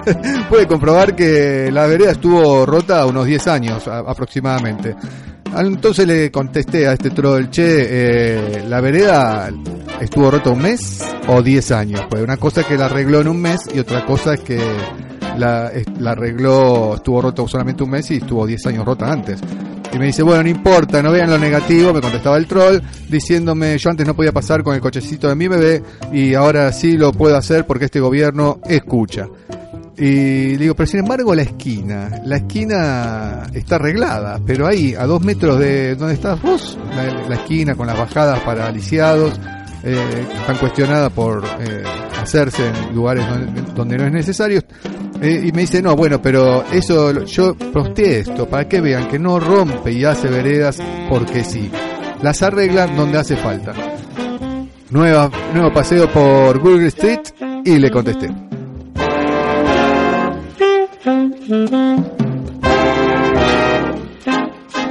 puede comprobar que la vereda estuvo rota unos 10 años aproximadamente. Entonces le contesté a este troll, che, eh, ¿la vereda estuvo rota un mes o 10 años? Pues una cosa es que la arregló en un mes y otra cosa es que la, la arregló, estuvo roto solamente un mes y estuvo 10 años rota antes. Y me dice, bueno, no importa, no vean lo negativo, me contestaba el troll, diciéndome, yo antes no podía pasar con el cochecito de mi bebé y ahora sí lo puedo hacer porque este gobierno escucha. Y digo, pero sin embargo la esquina, la esquina está arreglada, pero ahí, a dos metros de donde estás vos, la, esquina con las bajadas para lisiados, eh, están cuestionadas por eh, hacerse en lugares donde no es necesario. Eh, y me dice, no, bueno, pero eso yo posteé esto para que vean que no rompe y hace veredas porque sí. Las arreglan donde hace falta. Nueva, nuevo paseo por Google Street y le contesté.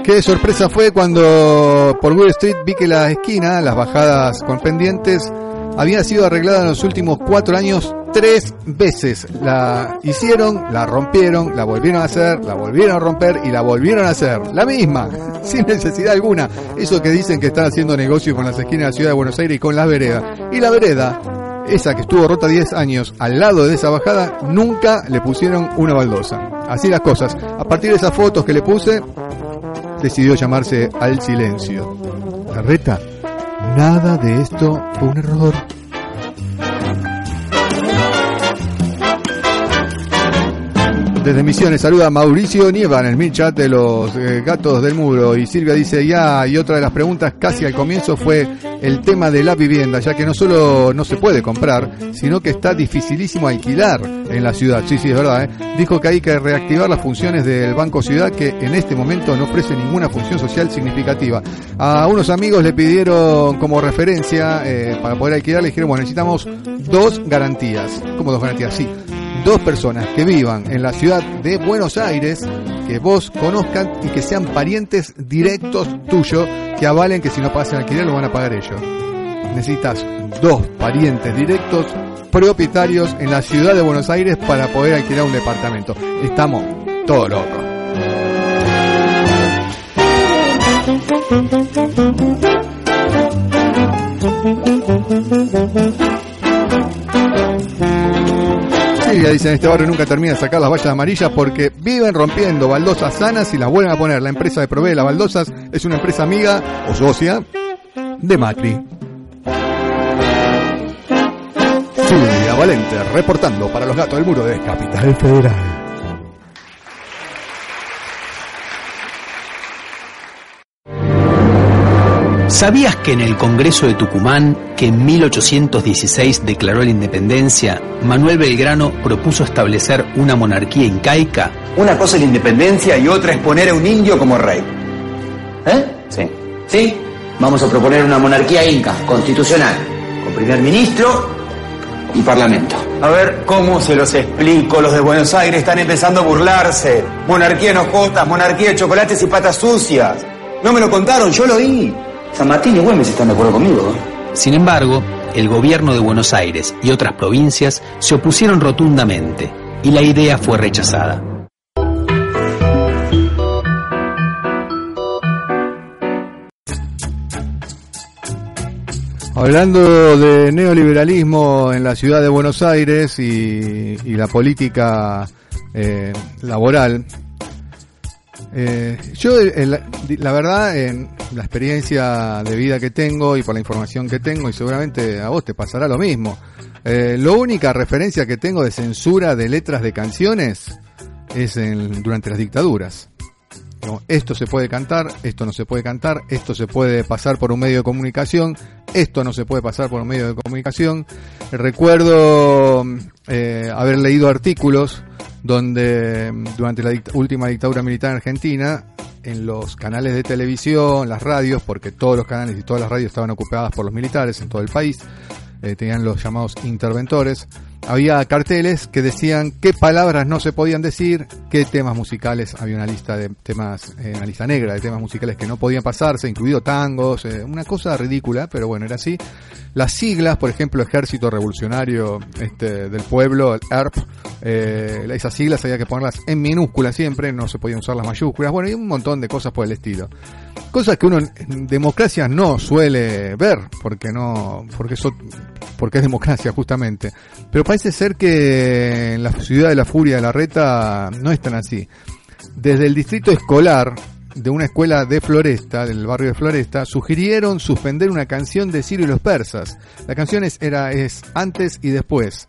Qué sorpresa fue cuando por Wall Street vi que la esquina, las bajadas con pendientes, había sido arreglada en los últimos cuatro años tres veces. La hicieron, la rompieron, la volvieron a hacer, la volvieron a romper y la volvieron a hacer. La misma, sin necesidad alguna. Eso que dicen que están haciendo negocio con las esquinas de la ciudad de Buenos Aires y con las veredas. Y la vereda, esa que estuvo rota 10 años al lado de esa bajada, nunca le pusieron una baldosa. Así las cosas. A partir de esas fotos que le puse, decidió llamarse Al Silencio. La reta, nada de esto fue un error. Desde Misiones saluda Mauricio Nieva en el mil chat de los eh, gatos del muro. Y Silvia dice ya y otra de las preguntas casi al comienzo fue el tema de la vivienda ya que no solo no se puede comprar sino que está dificilísimo alquilar en la ciudad sí sí es verdad ¿eh? dijo que hay que reactivar las funciones del Banco Ciudad que en este momento no ofrece ninguna función social significativa. A unos amigos le pidieron como referencia eh, para poder alquilar le dijeron bueno necesitamos dos garantías como dos garantías sí dos personas que vivan en la ciudad de Buenos Aires, que vos conozcan y que sean parientes directos tuyos, que avalen que si no pagan alquiler lo van a pagar ellos. Necesitas dos parientes directos propietarios en la ciudad de Buenos Aires para poder alquilar un departamento. Estamos todos locos. Silvia dice en este barrio nunca termina de sacar las vallas amarillas porque viven rompiendo baldosas sanas y las vuelven a poner. La empresa que provee las baldosas es una empresa amiga o socia de Macri. Silvia Valente reportando para los gatos del muro de Capital Federal. ¿Sabías que en el Congreso de Tucumán, que en 1816 declaró la independencia, Manuel Belgrano propuso establecer una monarquía incaica? Una cosa es la independencia y otra es poner a un indio como rey. ¿Eh? Sí. ¿Sí? Vamos a proponer una monarquía inca, constitucional, con primer ministro y parlamento. A ver, ¿cómo se los explico? Los de Buenos Aires están empezando a burlarse. Monarquía en hojotas, monarquía de chocolates y patas sucias. No me lo contaron, yo lo oí. San Martín y Güemes están de acuerdo conmigo. ¿eh? Sin embargo, el gobierno de Buenos Aires y otras provincias se opusieron rotundamente y la idea fue rechazada. Hablando de neoliberalismo en la ciudad de Buenos Aires y, y la política eh, laboral, eh, yo la, verdad en la experiencia de vida que tengo y por la información que tengo y seguramente a vos te pasará lo mismo. Eh, la única referencia que tengo de censura de letras de canciones es en, durante las dictaduras. Esto se puede cantar, esto no se puede cantar, esto se puede pasar por un medio de comunicación, esto no se puede pasar por un medio de comunicación. Recuerdo eh, haber leído artículos donde durante la dict última dictadura militar en Argentina, en los canales de televisión, las radios, porque todos los canales y todas las radios estaban ocupadas por los militares en todo el país, eh, tenían los llamados interventores, había carteles que decían qué palabras no se podían decir, qué temas musicales, había una lista de temas, eh, una lista negra de temas musicales que no podían pasarse, incluido tangos, eh, una cosa ridícula, pero bueno, era así. Las siglas, por ejemplo, Ejército Revolucionario este, del Pueblo, el ERP, eh, esas siglas había que ponerlas en minúsculas siempre, no se podían usar las mayúsculas, bueno, y un montón de cosas por el estilo. Cosas que uno en democracia no suele ver, porque no, porque eso, porque es democracia justamente. Pero parece ser que en la ciudad de la furia de la reta no es tan así. Desde el distrito escolar de una escuela de Floresta, del barrio de Floresta, sugirieron suspender una canción de Ciro y los persas. La canción es, era, es antes y después.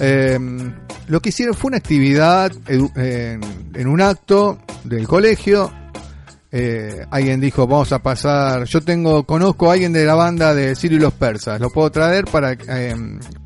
Eh, lo que hicieron fue una actividad en un acto del colegio eh, alguien dijo vamos a pasar yo tengo conozco a alguien de la banda de Ciro y los persas. Lo puedo traer para eh,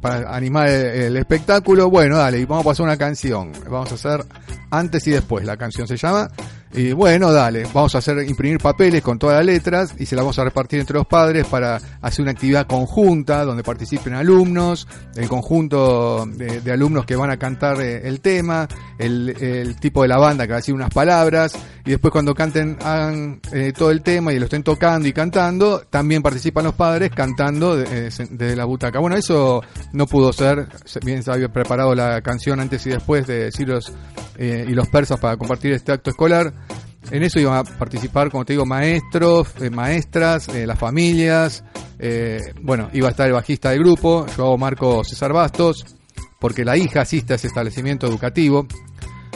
para animar el, espectáculo bueno dale y vamos a pasar una canción. Vamos a hacer antes y después. La canción se llama Y bueno, dale, vamos a hacer imprimir papeles con todas las letras y se las vamos a repartir entre los padres para hacer una actividad conjunta donde participen alumnos, el conjunto de, de alumnos que van a cantar eh, el tema, el, tipo de la banda que va a decir unas palabras y después cuando canten hagan eh, todo el tema y lo estén tocando y cantando, también participan los padres cantando de- eh, desde la butaca. Bueno, eso no pudo ser, se- bien se había preparado la canción antes y después de Cirios eh, y los persas para compartir este acto escolar. En eso iban a participar, como te digo, maestros, eh, maestras, eh, las familias. eh, bueno, iba a estar el bajista del grupo, yo Marco César Bastos, porque la hija asiste a ese establecimiento educativo.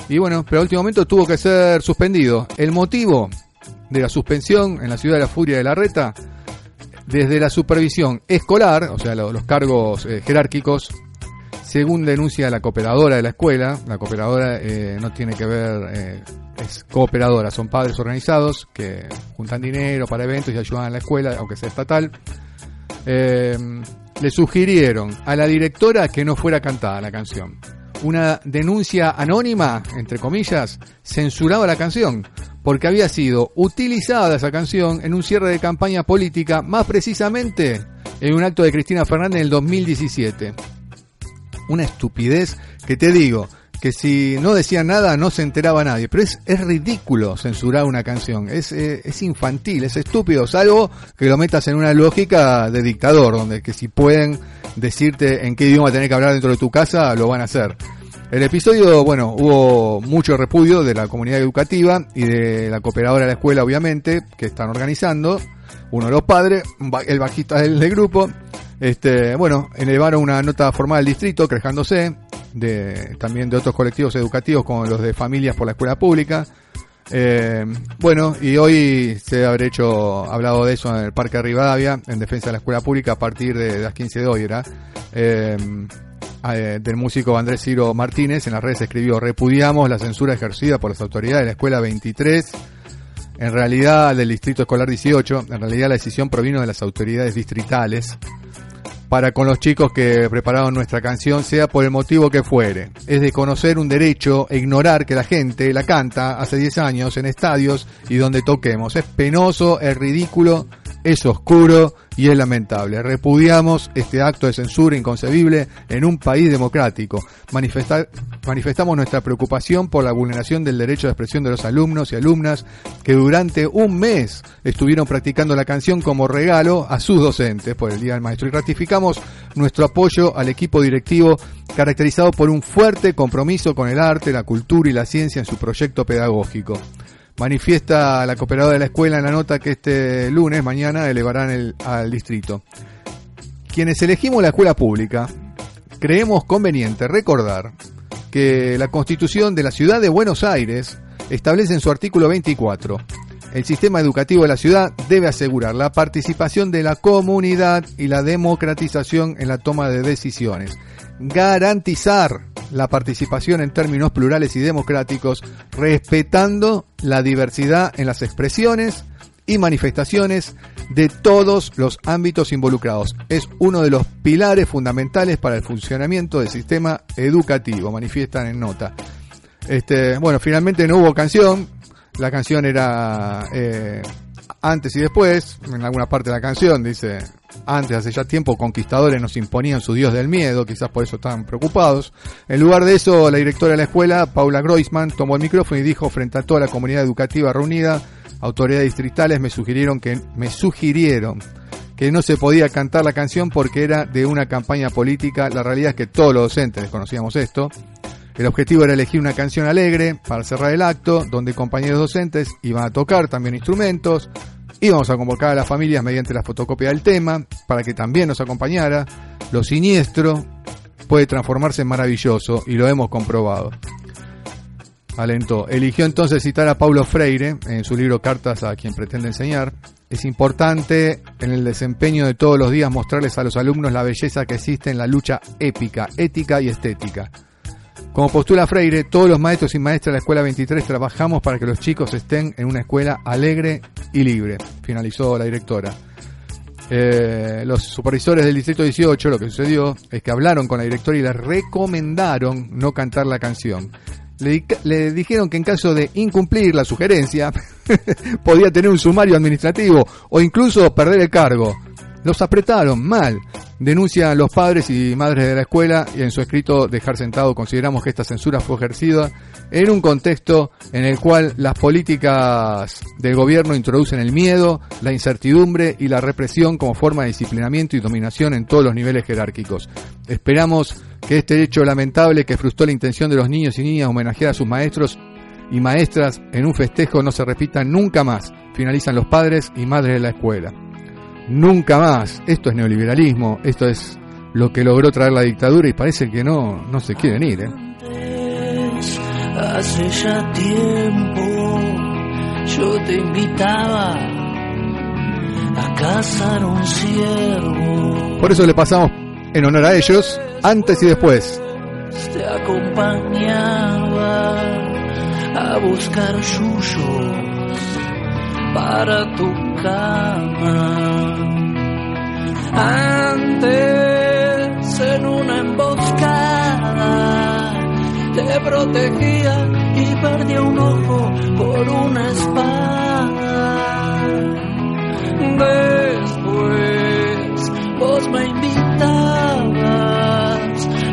Y bueno, pero al último momento tuvo que ser suspendido. El motivo de la suspensión en la ciudad de la Furia de la Reta, desde la supervisión escolar, o sea, lo- los cargos jerárquicos, según denuncia la cooperadora de la escuela, la cooperadora eh, no tiene que ver, eh, es cooperadora, son padres organizados que juntan dinero para eventos y ayudan a la escuela, aunque sea estatal. Eh, le sugirieron a la directora que no fuera cantada la canción. Una denuncia anónima, entre comillas, censuraba la canción, porque había sido utilizada esa canción en un cierre de campaña política, más precisamente en un acto de Cristina Fernández en el 2017 una estupidez que te digo que si no decían nada no se enteraba nadie, pero es, es ridículo censurar una canción, es, eh, es infantil, es estúpido, salvo que lo metas en una lógica de dictador, donde que si pueden decirte en qué idioma tenés que hablar dentro de tu casa, lo van a hacer. El episodio, bueno, hubo mucho repudio de la comunidad educativa y de la cooperadora de la escuela, obviamente, que están organizando, uno de los padres, el bajista del grupo, este, bueno, elevaron una nota formal al distrito quejándose de, también de otros colectivos educativos como los de familias por la escuela pública. Eh, bueno, y hoy se habrá hecho, hablado de eso en el Parque Rivadavia, en defensa de la escuela pública a partir de las 15 de hoy, era. Eh, eh, del músico Andrés Ciro Martínez en las redes escribió repudiamos la censura ejercida por las autoridades de la escuela 23 en realidad del distrito escolar 18 en realidad la decisión provino de las autoridades distritales para con los chicos que prepararon nuestra canción, sea por el motivo que fuere. Es de conocer un derecho e ignorar que la gente la canta hace 10 años en estadios y donde toquemos. Es penoso, es ridículo, es oscuro y es lamentable. Repudiamos este acto de censura inconcebible en un país democrático. Manifestamos nuestra preocupación por la vulneración del derecho de expresión de los alumnos y alumnas que durante un mes estuvieron practicando la canción como regalo a sus docentes por el Día del Maestro y ratificamos nuestro apoyo al equipo directivo caracterizado por un fuerte compromiso con el arte, la cultura y la ciencia en su proyecto pedagógico. Manifiesta la cooperadora de la escuela en la nota que este lunes, mañana, elevarán el- al distrito. Quienes elegimos la escuela pública, creemos conveniente recordar que la Constitución de la Ciudad de Buenos Aires establece en su artículo 24 el sistema educativo de la ciudad debe asegurar la participación de la comunidad y la democratización en la toma de decisiones. Garantizar la participación en términos plurales y democráticos, respetando la diversidad en las expresiones y manifestaciones de todos los ámbitos involucrados. Es uno de los pilares fundamentales para el funcionamiento del sistema educativo, manifiestan en nota. Este, bueno, finalmente no hubo canción. La canción era eh, antes y después. En alguna parte de la canción dice, antes, hace ya tiempo, conquistadores nos imponían su dios del miedo, quizás por eso estaban preocupados. En lugar de eso, la directora de la escuela, Paula Groisman, tomó el micrófono y dijo frente a toda la comunidad educativa reunida, autoridades distritales me sugirieron que, me sugirieron que no se podía cantar la canción porque era de una campaña política. La realidad es que todos los docentes desconocíamos esto. El objetivo era elegir una canción alegre para cerrar el acto, donde compañeros docentes iban a tocar también instrumentos. Íbamos a convocar a las familias mediante la fotocopia del tema para que también nos acompañara. Lo siniestro puede transformarse en maravilloso y lo hemos comprobado. Alentó. Eligió entonces citar a Paulo Freire en su libro Cartas a quien pretende enseñar. Es importante en el desempeño de todos los días mostrarles a los alumnos la belleza que existe en la lucha épica, ética y estética. Como postula Freire, todos los maestros y maestras de la Escuela 23 trabajamos para que los chicos estén en una escuela alegre y libre, finalizó la directora. Eh, los supervisores del Distrito 18, lo que sucedió es que hablaron con la directora y le recomendaron no cantar la canción. le, di- le dijeron que en caso de incumplir la sugerencia, podía tener un sumario administrativo o incluso perder el cargo. Los apretaron mal. Denuncian los padres y madres de la escuela y en su escrito dejar sentado consideramos que esta censura fue ejercida en un contexto en el cual las políticas del gobierno introducen el miedo, la incertidumbre y la represión como forma de disciplinamiento y dominación en todos los niveles jerárquicos. Esperamos que este hecho lamentable que frustró la intención de los niños y niñas homenajear a sus maestros y maestras en un festejo no se repita nunca más, finalizan los padres y madres de la escuela. Nunca más. Esto es neoliberalismo, esto es lo que logró traer la dictadura y parece que no, no se quieren ir. ¿eh? Hace ya tiempo yo te invitaba a cazar un ciervo, Por eso le pasamos en honor a ellos, antes y después. te acompañaba a buscar yuyos para tu cama. Antes en una emboscada te protegía y perdí un ojo por una espada. Después vos me invitabas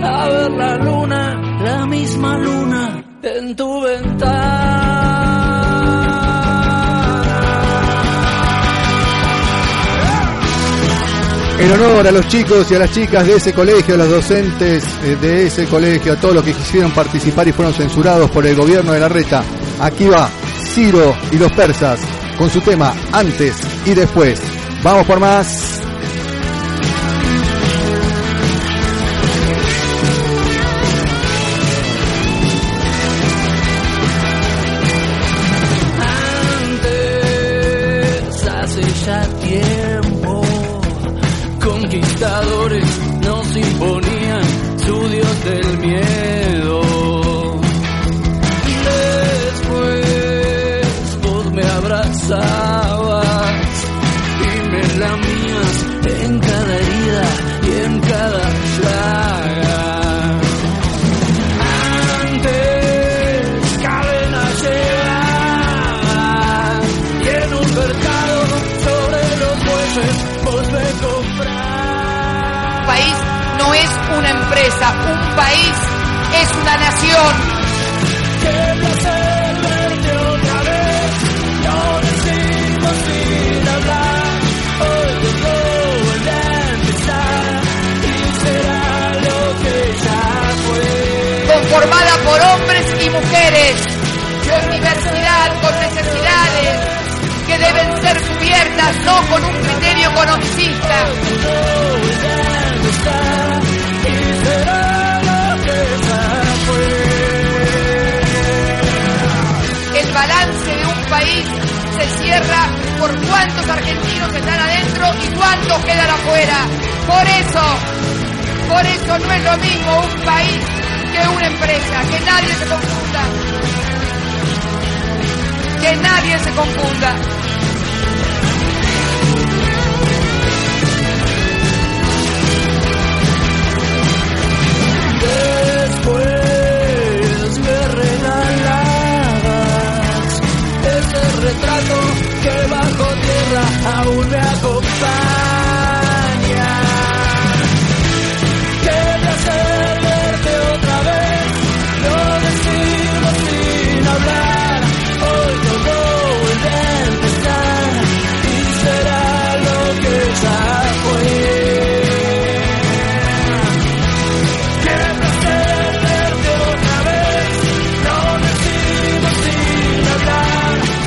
a ver la luna, la misma luna en tu En honor a los chicos y a las chicas de ese colegio, a los docentes eh, de ese colegio, a todos los que quisieron participar y fueron censurados por el gobierno de la reta. Aquí va Ciro y los persas con su tema antes y después. Vamos por más.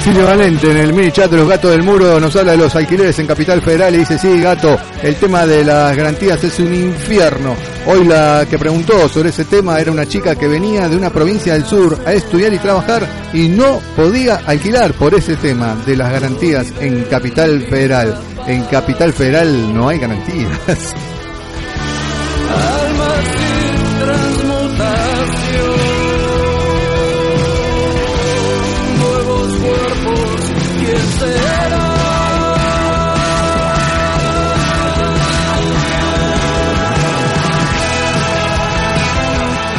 Silvio Valente en el mini chat de los gatos del muro nos habla de los alquileres en Capital Federal y dice, sí, gato, el tema de las garantías es un infierno. Hoy la que preguntó sobre ese tema era una chica que venía de una provincia del sur a estudiar y trabajar y no podía alquilar por ese tema de las garantías en Capital Federal. En Capital Federal no hay garantías.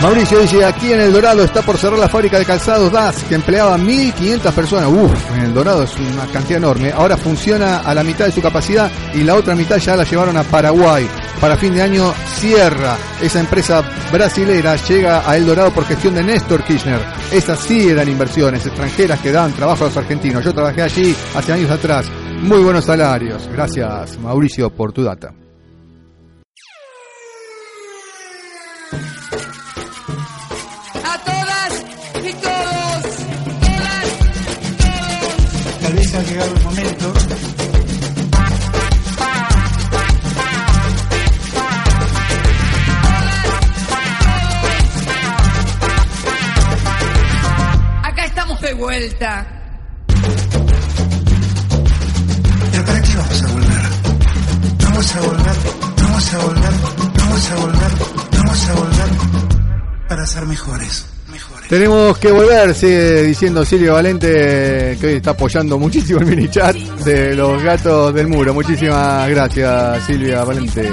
Mauricio dice, aquí en El Dorado está por cerrar la fábrica de calzados DAS, que empleaba 1.500 personas. Uf, en El Dorado es una cantidad enorme. Ahora funciona a la mitad de su capacidad y la otra mitad ya la llevaron a Paraguay. Para fin de año cierra. Esa empresa brasilera llega a El Dorado por gestión de Néstor Kirchner. Esas sí eran inversiones extranjeras que dan trabajo a los argentinos. Yo trabajé allí hace años atrás. Muy buenos salarios. Gracias, Mauricio, por tu data. Ha llegado el momento Acá estamos de vuelta. ¿Pero para qué vamos a volver? Vamos a volver, vamos a volver, vamos a volver, vamos a volver para ser mejores. Tenemos que volver, sigue diciendo Silvio Valente, que hoy está apoyando muchísimo el mini chat de los gatos del muro. Muchísimas gracias, Silvia Valente.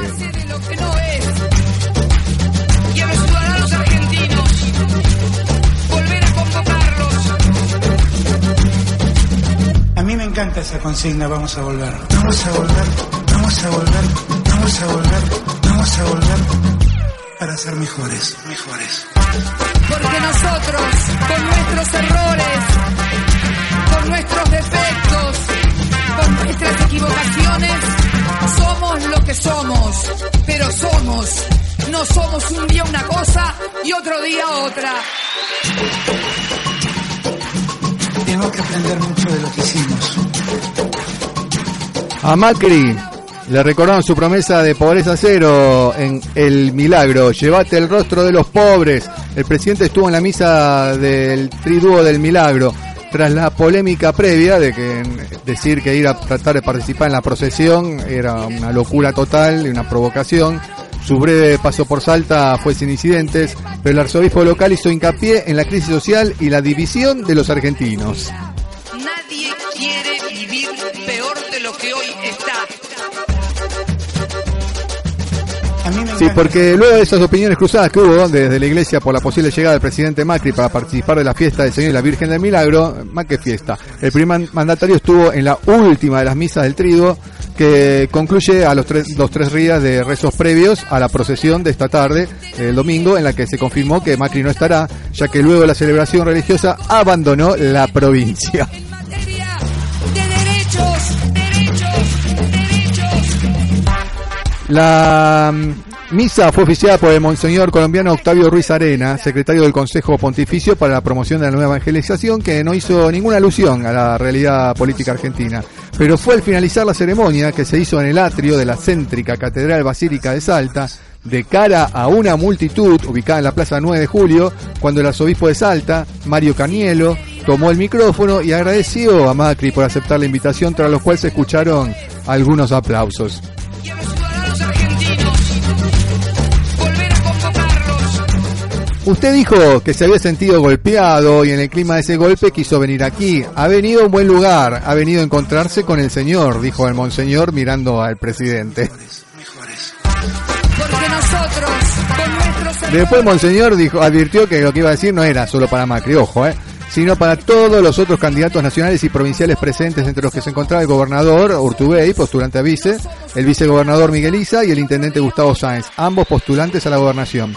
A mí me encanta esa consigna, vamos a volver. Vamos a volver, vamos a volver, vamos a volver, vamos a volver para ser mejores, mejores. Porque nosotros, con nuestros errores, con nuestros defectos, con nuestras equivocaciones, somos lo que somos. Pero somos. No somos un día una cosa y otro día otra. Tenemos que aprender mucho de lo que hicimos. A Macri le recordaron su promesa de pobreza cero en El Milagro. Llévate el rostro de los pobres. El presidente estuvo en la misa del triduo del Milagro. Tras la polémica previa de que decir que ir a tratar de participar en la procesión era una locura total y una provocación, su breve paso por Salta fue sin incidentes, pero el arzobispo local hizo hincapié en la crisis social y la división de los argentinos. Nadie quiere vivir peor de lo que hoy Sí, porque luego de esas opiniones cruzadas que hubo desde la iglesia por la posible llegada del presidente Macri para participar de la fiesta del Señor y la Virgen del Milagro, más que fiesta, el primer mandatario estuvo en la última de las misas del triduo que concluye a los tres, los tres días de rezos previos a la procesión de esta tarde, el domingo, en la que se confirmó que Macri no estará, ya que luego de la celebración religiosa abandonó la provincia. La misa fue oficiada por el monseñor colombiano Octavio Ruiz Arena, secretario del Consejo Pontificio para la promoción de la nueva evangelización, que no hizo ninguna alusión a la realidad política argentina. Pero fue al finalizar la ceremonia que se hizo en el atrio de la céntrica Catedral Basílica de Salta, de cara a una multitud ubicada en la Plaza 9 de Julio, cuando el arzobispo de Salta, Mario Canielo, tomó el micrófono y agradeció a Macri por aceptar la invitación, tras lo cual se escucharon algunos aplausos. Usted dijo que se había sentido golpeado y en el clima de ese golpe quiso venir aquí. Ha venido a un buen lugar, ha venido a encontrarse con el Señor, dijo el monseñor mirando al presidente. Porque nosotros, con nuestros Después el monseñor dijo, advirtió que lo que iba a decir no era solo para Macri, ojo, eh, sino para todos los otros candidatos nacionales y provinciales presentes, entre los que se encontraba el gobernador Urtubey, postulante a vice, el vicegobernador Miguel Isa y el intendente Gustavo Sáenz, ambos postulantes a la gobernación.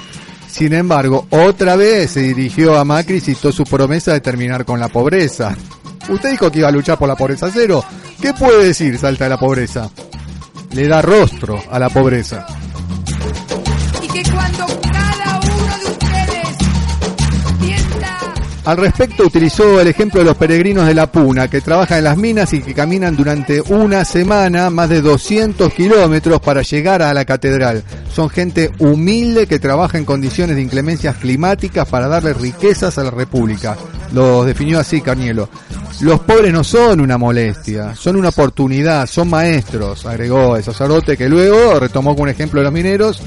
Sin embargo, otra vez se dirigió a Macri y citó su promesa de terminar con la pobreza. Usted dijo que iba a luchar por la pobreza cero. ¿Qué puede decir Salta de la pobreza? Le da rostro a la pobreza. y que cuando Al respecto utilizó el ejemplo de los peregrinos de la Puna, que trabajan en las minas y que caminan durante una semana más de 200 kilómetros para llegar a la catedral. Son gente humilde que trabaja en condiciones de inclemencias climáticas para darle riquezas a la República. Los definió así Carnielo. Los pobres no son una molestia, son una oportunidad, son maestros, agregó el sacerdote que luego retomó con un ejemplo de los mineros,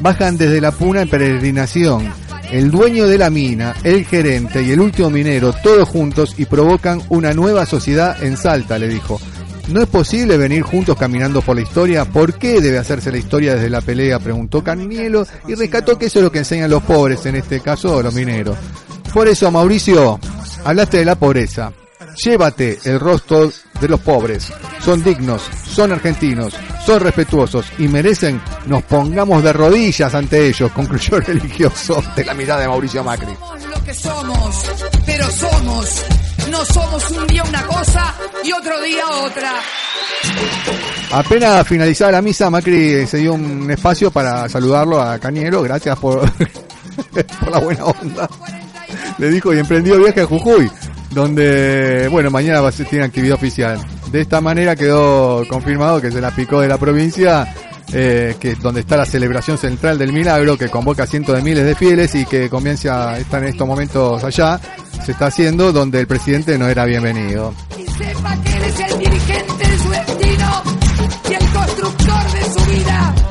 bajan desde la Puna en peregrinación el dueño de la mina, el gerente y el último minero, todos juntos y provocan una nueva sociedad en Salta, le dijo. ¿No es posible venir juntos caminando por la historia? ¿Por qué debe hacerse la historia desde la pelea? Preguntó Canielo y rescató que eso es lo que enseñan los pobres, en este caso los mineros. Por eso, Mauricio, hablaste de la pobreza. Llévate el rostro de los pobres. Son dignos, son argentinos, son respetuosos y merecen nos pongamos de rodillas ante ellos, concluyó el religioso de la mirada de Mauricio Macri. Somos lo que somos, pero somos. No somos un día una cosa y otro día otra. Apenas finalizada la misa, Macri se dio un espacio para saludarlo a Cañero. Gracias por, por la buena onda. Le dijo y emprendió viaje a Jujuy, donde, bueno, mañana va a ser, tiene actividad oficial. De esta manera quedó confirmado que se la picó de la provincia, eh, que donde está la celebración central del milagro, que convoca a cientos de miles de fieles y que comienza, está en estos momentos allá, se está haciendo, donde el presidente no era bienvenido. Sepa que él es el dirigente de su destino y el constructor de su vida.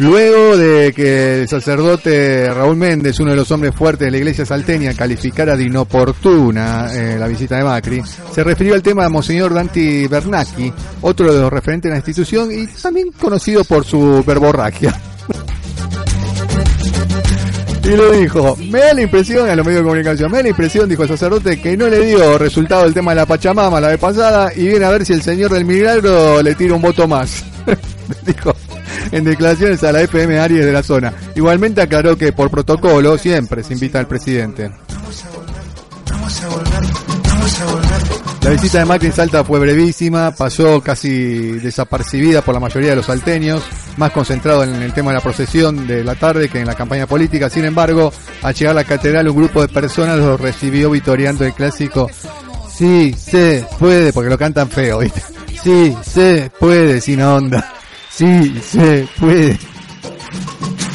Luego de que el sacerdote Raúl Méndez, uno de los hombres fuertes de la iglesia salteña, calificara de inoportuna eh, la visita de Macri, se refirió al tema de Monseñor Danti Bernacchi, otro de los referentes de la institución y también conocido por su verborragia. Y le dijo, me da la impresión, a los medios de comunicación, me da la impresión, dijo el sacerdote, que no le dio resultado el tema de la Pachamama la vez pasada y viene a ver si el señor del milagro le tira un voto más. dijo en declaraciones a la FM Aries de la zona. Igualmente aclaró que por protocolo siempre se invita al presidente. La visita de Macri en Salta fue brevísima, pasó casi desapercibida por la mayoría de los salteños, más concentrado en el tema de la procesión de la tarde que en la campaña política. Sin embargo, al llegar a la catedral un grupo de personas lo recibió vitoreando el clásico Sí, se puede, porque lo cantan feo, ¿viste? Sí, se puede, sin onda. Sí, se puede.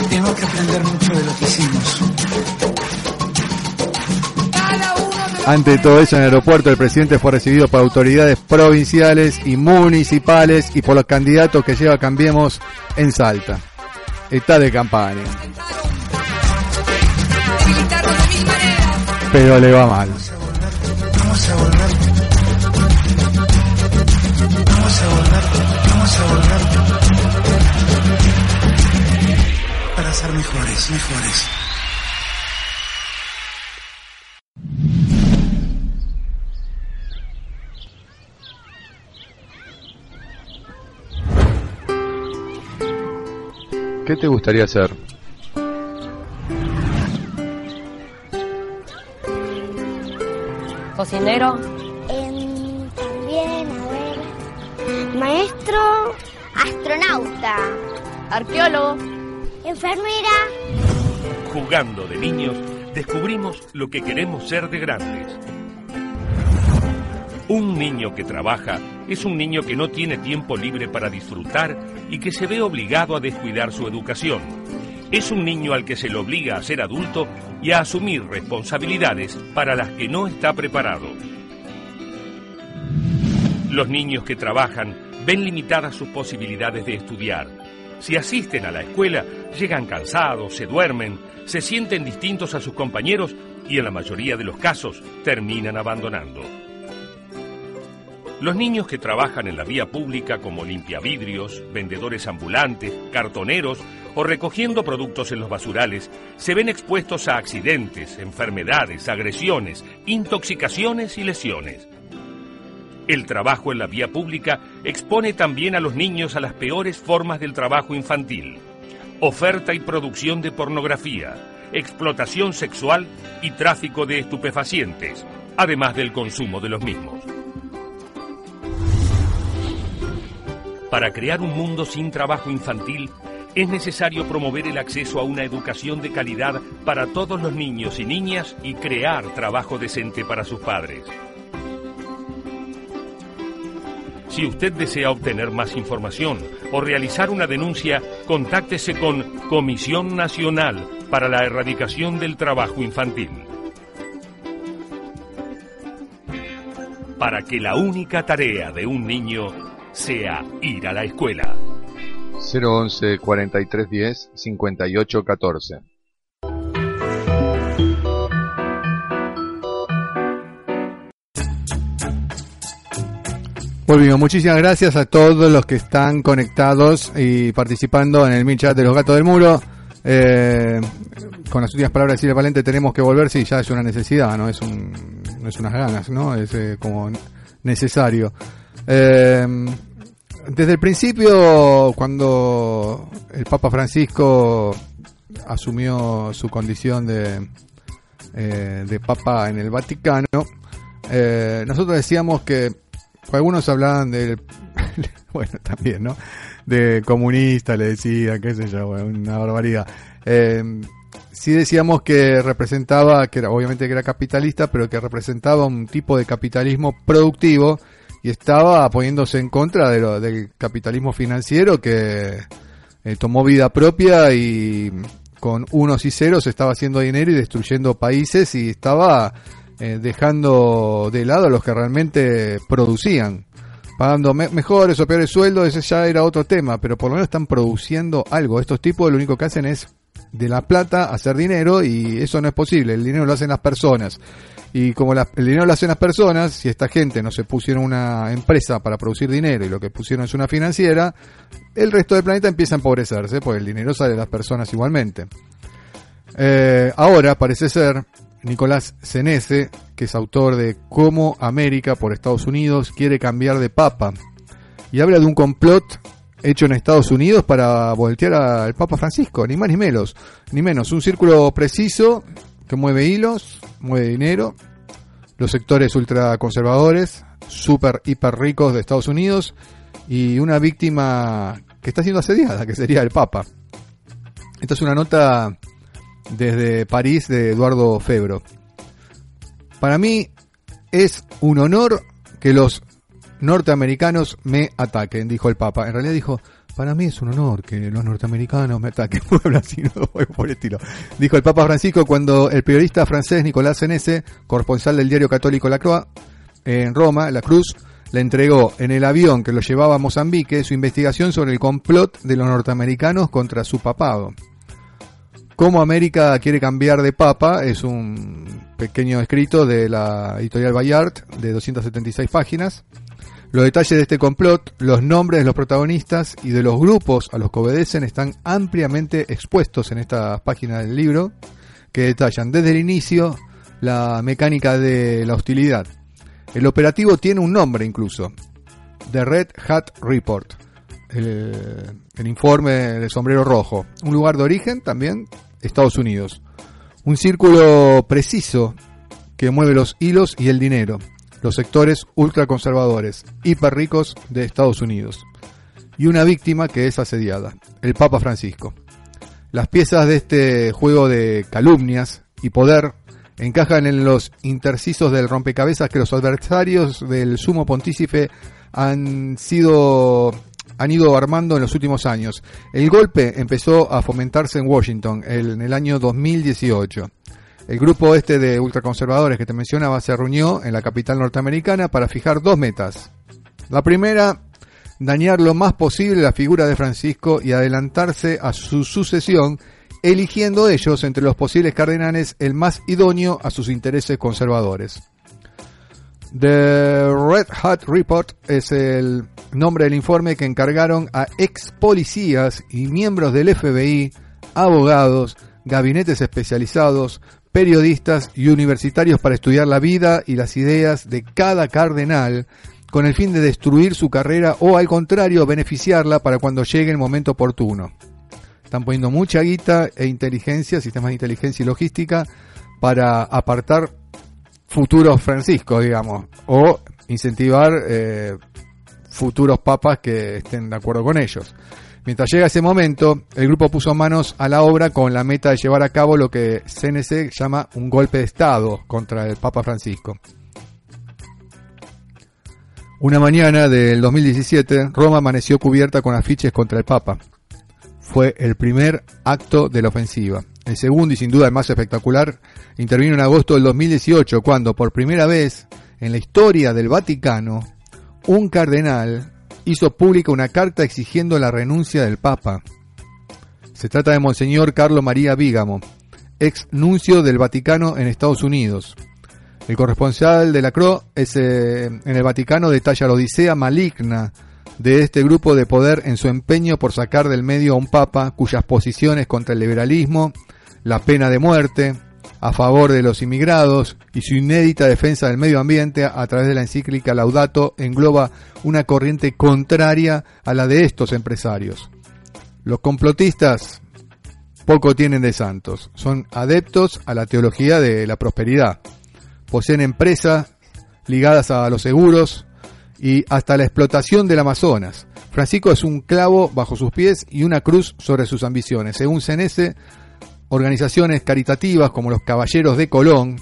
Tengo que aprender mucho de lo que hicimos. Ante todo eso, en el aeropuerto el presidente fue recibido por autoridades provinciales y municipales y por los candidatos que lleva Cambiemos en Salta. Está de campaña. Pero le va mal. Vamos a volver. Vamos a mejores. ¿Qué te gustaría hacer? Cocinero, Em, también, a ver. Maestro, astronauta, arqueólogo, enfermera, Jugando de niños, descubrimos lo que queremos ser de grandes. Un niño que trabaja es un niño que no tiene tiempo libre para disfrutar y que se ve obligado a descuidar su educación. Es un niño al que se le obliga a ser adulto y a asumir responsabilidades para las que no está preparado. Los niños que trabajan ven limitadas sus posibilidades de estudiar. Si asisten a la escuela, llegan cansados, se duermen, se sienten distintos a sus compañeros y en la mayoría de los casos terminan abandonando. Los niños que trabajan en la vía pública como limpiavidrios, vendedores ambulantes, cartoneros o recogiendo productos en los basurales se ven expuestos a accidentes, enfermedades, agresiones, intoxicaciones y lesiones. El trabajo en la vía pública expone también a los niños a las peores formas del trabajo infantil. Oferta y producción de pornografía, explotación sexual y tráfico de estupefacientes, además del consumo de los mismos. Para crear un mundo sin trabajo infantil, es necesario promover el acceso a una educación de calidad para todos los niños y niñas y crear trabajo decente para sus padres. Si usted desea obtener más información o realizar una denuncia, contáctese con Comisión Nacional para la Erradicación del Trabajo Infantil. Para que la única tarea de un niño sea ir a la escuela. 011 4310 5814. Volvimos. Muchísimas gracias a todos los que están conectados y participando en el mini chat de los gatos del muro. Eh, con las últimas palabras de Silvia Valente tenemos que volver, sí, ya es una necesidad, no es un, es unas ganas, ¿no? Es eh, como necesario. Eh, desde el principio, cuando el Papa Francisco asumió su condición de, de Papa en el Vaticano, nosotros decíamos que algunos hablaban del, bueno, también, ¿no? De comunista, le decía, qué sé yo, una barbaridad. Eh, sí decíamos que representaba, que era, obviamente que era capitalista, pero que representaba un tipo de capitalismo productivo y estaba poniéndose en contra de lo, del capitalismo financiero que eh, tomó vida propia y con unos y ceros estaba haciendo dinero y destruyendo países y estaba eh, dejando de lado a los que realmente producían. Pagando me- mejores o peores sueldos, ese ya era otro tema, pero por lo menos están produciendo algo. Estos tipos lo único que hacen es de la plata hacer dinero y eso no es posible. El dinero lo hacen las personas. Y como el dinero lo hacen las personas, si esta gente no se pusieron una empresa para producir dinero y lo que pusieron es una financiera, el resto del planeta empieza a empobrecerse, porque el dinero sale de las personas igualmente. Eh, ahora parece ser Nicolás Senese, que es autor de Cómo América por Estados Unidos quiere cambiar de papa. Y habla de un complot hecho en Estados Unidos para voltear al Papa Francisco, ni más ni menos, ni menos. Un círculo preciso que mueve hilos, mueve dinero, los sectores ultraconservadores, super hiper ricos de Estados Unidos y una víctima que está siendo asediada, que sería el Papa. Esta es una nota desde París de Eduardo Febro. Para mí es un honor que los norteamericanos me ataquen, dijo el Papa. En realidad dijo, para mí es un honor que los norteamericanos me ataquen. Bueno, así no, por el estilo. Dijo el Papa Francisco cuando el periodista francés Nicolás Senese, corresponsal del diario católico La Croix, en Roma, La Cruz, le entregó en el avión que lo llevaba a Mozambique su investigación sobre el complot de los norteamericanos contra su papado. Cómo América quiere cambiar de papa es un pequeño escrito de la editorial Bayard de 276 páginas. Los detalles de este complot, los nombres de los protagonistas y de los grupos a los que obedecen están ampliamente expuestos en estas páginas del libro, que detallan desde el inicio la mecánica de la hostilidad. El operativo tiene un nombre incluso, The Red Hat Report, el, el informe del sombrero rojo. Un lugar de origen también, Estados Unidos. Un círculo preciso que mueve los hilos y el dinero. Los sectores ultraconservadores, hiper ricos de Estados Unidos. Y una víctima que es asediada, el Papa Francisco. Las piezas de este juego de calumnias y poder encajan en los intercisos del rompecabezas que los adversarios del sumo pontífice han sido han ido armando en los últimos años. El golpe empezó a fomentarse en Washington en el año 2018. El grupo este de ultraconservadores que te mencionaba se reunió en la capital norteamericana para fijar dos metas. La primera, dañar lo más posible la figura de Francisco y adelantarse a su sucesión, eligiendo ellos entre los posibles cardenales el más idóneo a sus intereses conservadores. The Red Hat Report es el nombre del informe que encargaron a ex policías y miembros del FBI, abogados, gabinetes especializados, periodistas y universitarios para estudiar la vida y las ideas de cada cardenal con el fin de destruir su carrera o al contrario beneficiarla para cuando llegue el momento oportuno. Están poniendo mucha guita e inteligencia, sistemas de inteligencia y logística para apartar futuros franciscos, digamos, o incentivar eh, futuros papas que estén de acuerdo con ellos. Mientras llega ese momento, el grupo puso manos a la obra con la meta de llevar a cabo lo que CNC llama un golpe de Estado contra el Papa Francisco. Una mañana del 2017, Roma amaneció cubierta con afiches contra el Papa. Fue el primer acto de la ofensiva. El segundo y sin duda el más espectacular intervino en agosto del 2018 cuando por primera vez en la historia del Vaticano un cardenal hizo pública una carta exigiendo la renuncia del Papa. Se trata de Monseñor Carlo María Vígamo, ex nuncio del Vaticano en Estados Unidos. El corresponsal de la CRO eh, en el Vaticano detalla la odisea maligna de este grupo de poder en su empeño por sacar del medio a un papa cuyas posiciones contra el liberalismo, la pena de muerte, a favor de los inmigrados y su inédita defensa del medio ambiente a través de la encíclica Laudato engloba una corriente contraria a la de estos empresarios. Los complotistas poco tienen de santos, son adeptos a la teología de la prosperidad, poseen empresas ligadas a los seguros y hasta la explotación del Amazonas. Francisco es un clavo bajo sus pies y una cruz sobre sus ambiciones. Según CNS, organizaciones caritativas como los Caballeros de Colón,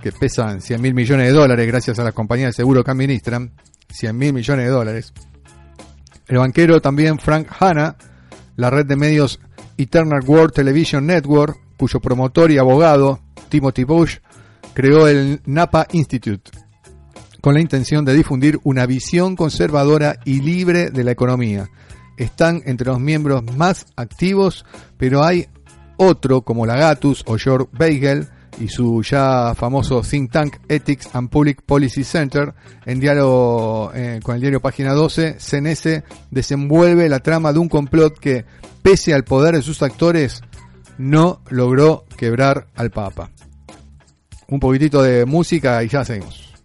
que pesan 100 mil millones de dólares gracias a la compañía de seguro que administran, 100 mil millones de dólares. El banquero también Frank Hanna, la red de medios Eternal World Television Network, cuyo promotor y abogado, Timothy Bush, creó el Napa Institute, con la intención de difundir una visión conservadora y libre de la economía. Están entre los miembros más activos, pero hay otro como Lagatus o George Beigel y su ya famoso think tank Ethics and Public Policy Center, en diálogo eh, con el diario Página 12, CNS desenvuelve la trama de un complot que, pese al poder de sus actores, no logró quebrar al Papa. Un poquitito de música y ya seguimos.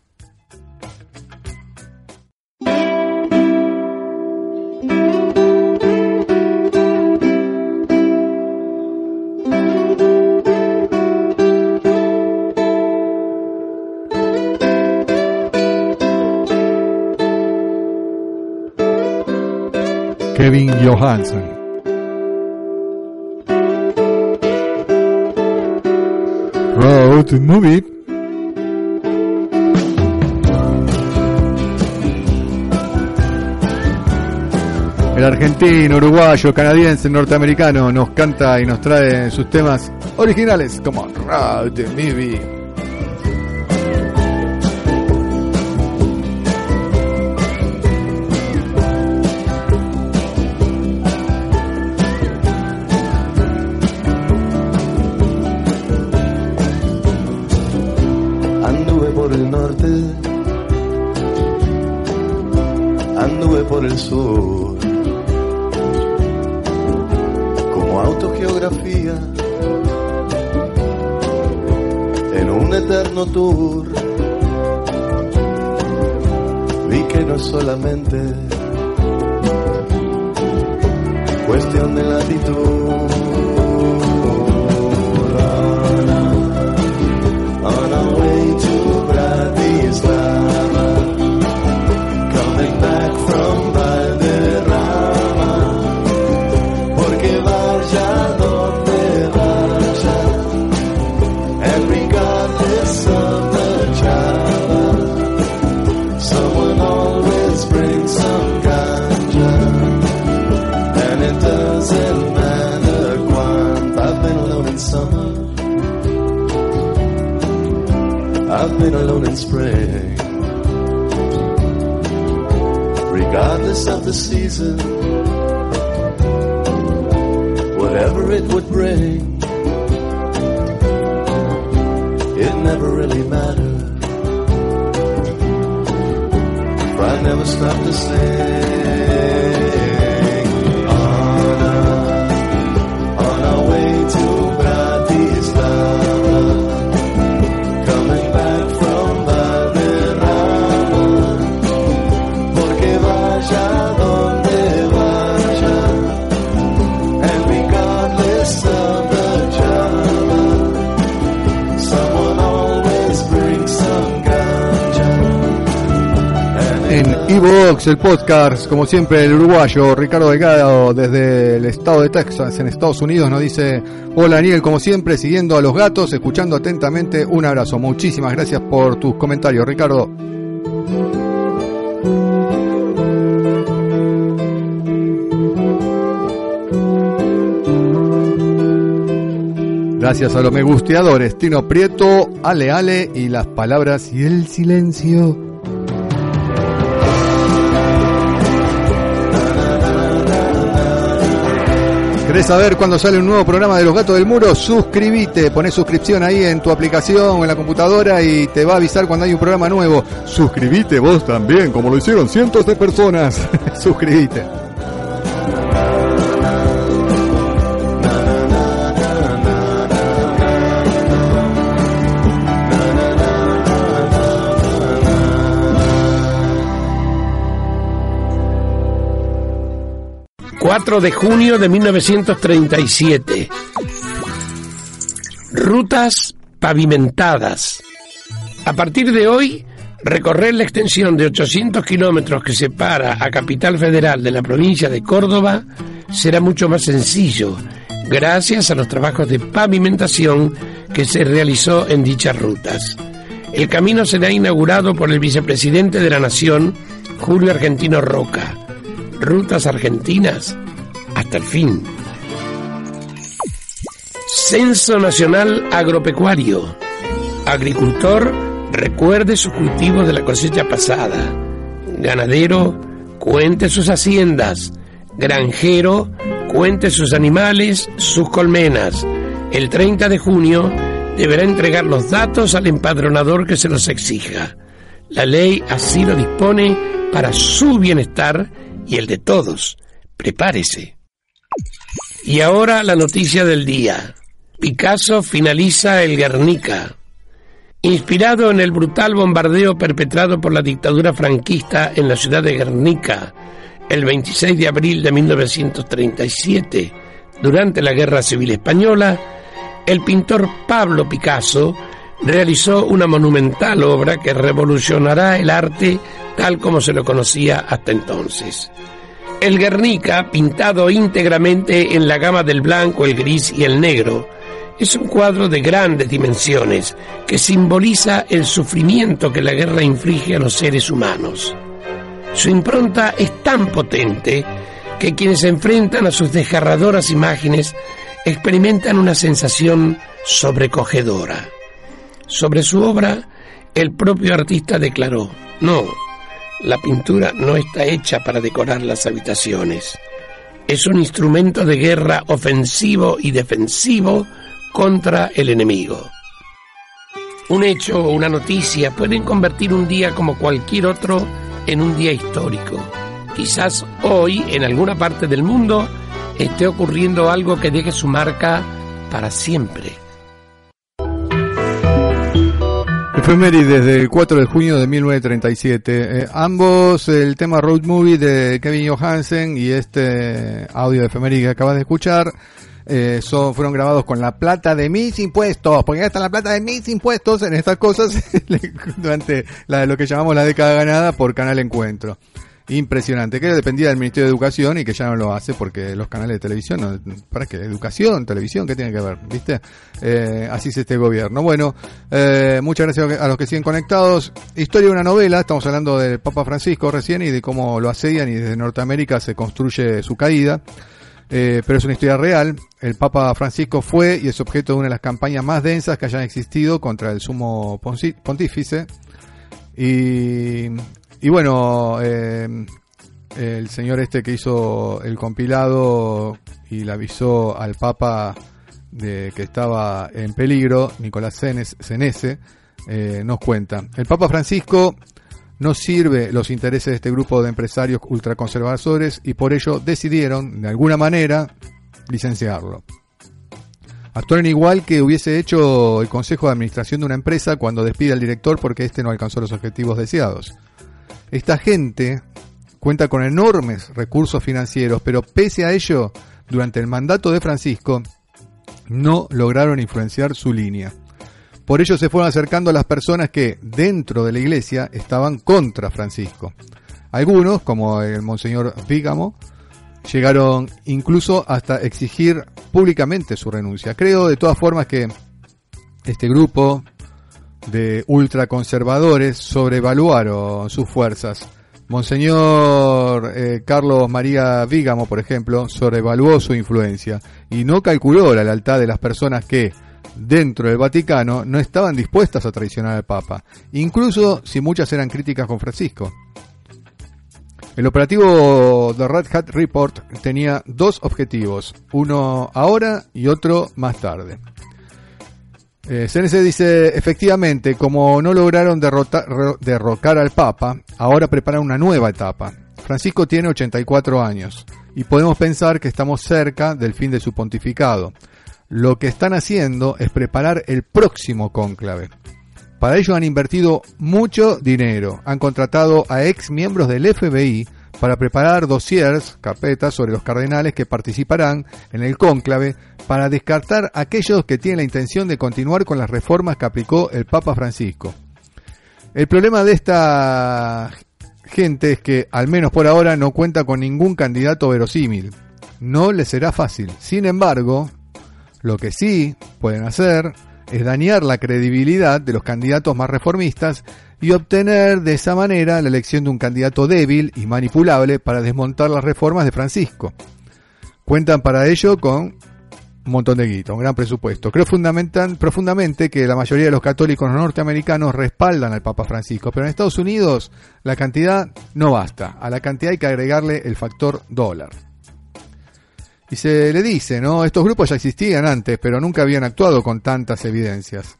Kevin Johansson. Road Movie. El argentino, uruguayo, canadiense, norteamericano nos canta y nos trae sus temas originales como Road Movie. Anduve por el sur, como autogeografía, en un eterno tour. Vi que no es solamente cuestión de latitud. I've been alone in spring. Regardless of the season, whatever it would bring, it never really mattered. For I never stopped to sing. Evox, el podcast, como siempre, el uruguayo Ricardo Delgado desde el estado de Texas, en Estados Unidos, nos dice: Hola Daniel, como siempre, siguiendo a los gatos, escuchando atentamente. Un abrazo. Muchísimas gracias por tus comentarios, Ricardo. Gracias a los me gusteadores, Tino Prieto, Ale Ale y las palabras y el silencio. ¿Querés saber cuándo sale un nuevo programa de Los Gatos del Muro? Suscríbete, poné suscripción ahí en tu aplicación o en la computadora y te va a avisar cuando hay un programa nuevo. Suscríbete vos también, como lo hicieron cientos de personas. Suscríbete. ...4 de junio de 1937... ...rutas pavimentadas... ...a partir de hoy... ...recorrer la extensión de 800 kilómetros... ...que separa a Capital Federal de la provincia de Córdoba... ...será mucho más sencillo... ...gracias a los trabajos de pavimentación... ...que se realizó en dichas rutas... El camino será inaugurado por el vicepresidente de la Nación, Julio Argentino Roca. Rutas argentinas hasta el fin. Censo Nacional Agropecuario. Agricultor, recuerde sus cultivos de la cosecha pasada. Ganadero, cuente sus haciendas. Granjero, cuente sus animales, sus colmenas. El 30 de junio deberá entregar los datos al empadronador que se los exija. La ley así lo dispone para su bienestar y el de todos. Prepárese. Y ahora la noticia del día. Picasso finaliza el Guernica. Inspirado en el brutal bombardeo perpetrado por la dictadura franquista en la ciudad de Guernica el 26 de abril de 1937, durante la Guerra Civil Española, el pintor Pablo Picasso realizó una monumental obra que revolucionará el arte tal como se lo conocía hasta entonces. El Guernica, pintado íntegramente en la gama del blanco, el gris y el negro, es un cuadro de grandes dimensiones que simboliza el sufrimiento que la guerra inflige a los seres humanos. Su impronta es tan potente que quienes se enfrentan a sus desgarradoras imágenes experimentan una sensación sobrecogedora. Sobre su obra, el propio artista declaró, no, la pintura no está hecha para decorar las habitaciones. Es un instrumento de guerra ofensivo y defensivo contra el enemigo. Un hecho o una noticia pueden convertir un día como cualquier otro en un día histórico. Quizás hoy, en alguna parte del mundo, esté ocurriendo algo que deje su marca para siempre. Efeméride desde el 4 de junio de 1937. Eh, ambos, el tema Road Movie de Kevin Johansen y este audio de efeméride que acabas de escuchar, eh, son, fueron grabados con la plata de mis impuestos, porque está la plata de mis impuestos en estas cosas durante la, lo que llamamos la década ganada por Canal Encuentro. Impresionante, que dependía del Ministerio de Educación y que ya no lo hace porque los canales de televisión, ¿para qué? Educación, televisión, ¿qué tiene que ver? ¿Viste? Eh, así es este gobierno. Bueno, eh, muchas gracias a los que siguen conectados. Historia de una novela, estamos hablando del Papa Francisco recién y de cómo lo asedian y desde Norteamérica se construye su caída. Eh, pero es una historia real. El Papa Francisco fue y es objeto de una de las campañas más densas que hayan existido contra el sumo pontífice. Y y bueno, eh, el señor este que hizo el compilado y le avisó al Papa de que estaba en peligro, Nicolás Senese, eh, nos cuenta. El Papa Francisco no sirve los intereses de este grupo de empresarios ultraconservadores y por ello decidieron, de alguna manera, licenciarlo. Actuaron igual que hubiese hecho el Consejo de Administración de una empresa cuando despide al director porque éste no alcanzó los objetivos deseados. Esta gente cuenta con enormes recursos financieros, pero pese a ello, durante el mandato de Francisco, no lograron influenciar su línea. Por ello se fueron acercando a las personas que, dentro de la iglesia, estaban contra Francisco. Algunos, como el monseñor Vígamo, llegaron incluso hasta exigir públicamente su renuncia. Creo de todas formas que este grupo de ultraconservadores sobrevaluaron sus fuerzas. Monseñor eh, Carlos María Vígamo, por ejemplo, sobrevaluó su influencia y no calculó la lealtad de las personas que, dentro del Vaticano, no estaban dispuestas a traicionar al Papa, incluso si muchas eran críticas con Francisco. El operativo de Red Hat Report tenía dos objetivos, uno ahora y otro más tarde. Eh, CNC dice, efectivamente, como no lograron derrotar, ro- derrocar al Papa, ahora preparan una nueva etapa. Francisco tiene 84 años y podemos pensar que estamos cerca del fin de su pontificado. Lo que están haciendo es preparar el próximo cónclave. Para ello han invertido mucho dinero. Han contratado a ex miembros del FBI para preparar dossiers, carpetas sobre los cardenales que participarán en el cónclave para descartar a aquellos que tienen la intención de continuar con las reformas que aplicó el Papa Francisco. El problema de esta gente es que, al menos por ahora, no cuenta con ningún candidato verosímil. No les será fácil. Sin embargo, lo que sí pueden hacer es dañar la credibilidad de los candidatos más reformistas y obtener de esa manera la elección de un candidato débil y manipulable para desmontar las reformas de Francisco. Cuentan para ello con un montón de guita, un gran presupuesto. Creo fundamental, profundamente que la mayoría de los católicos norteamericanos respaldan al Papa Francisco, pero en Estados Unidos la cantidad no basta. A la cantidad hay que agregarle el factor dólar. Y se le dice, ¿no? Estos grupos ya existían antes, pero nunca habían actuado con tantas evidencias.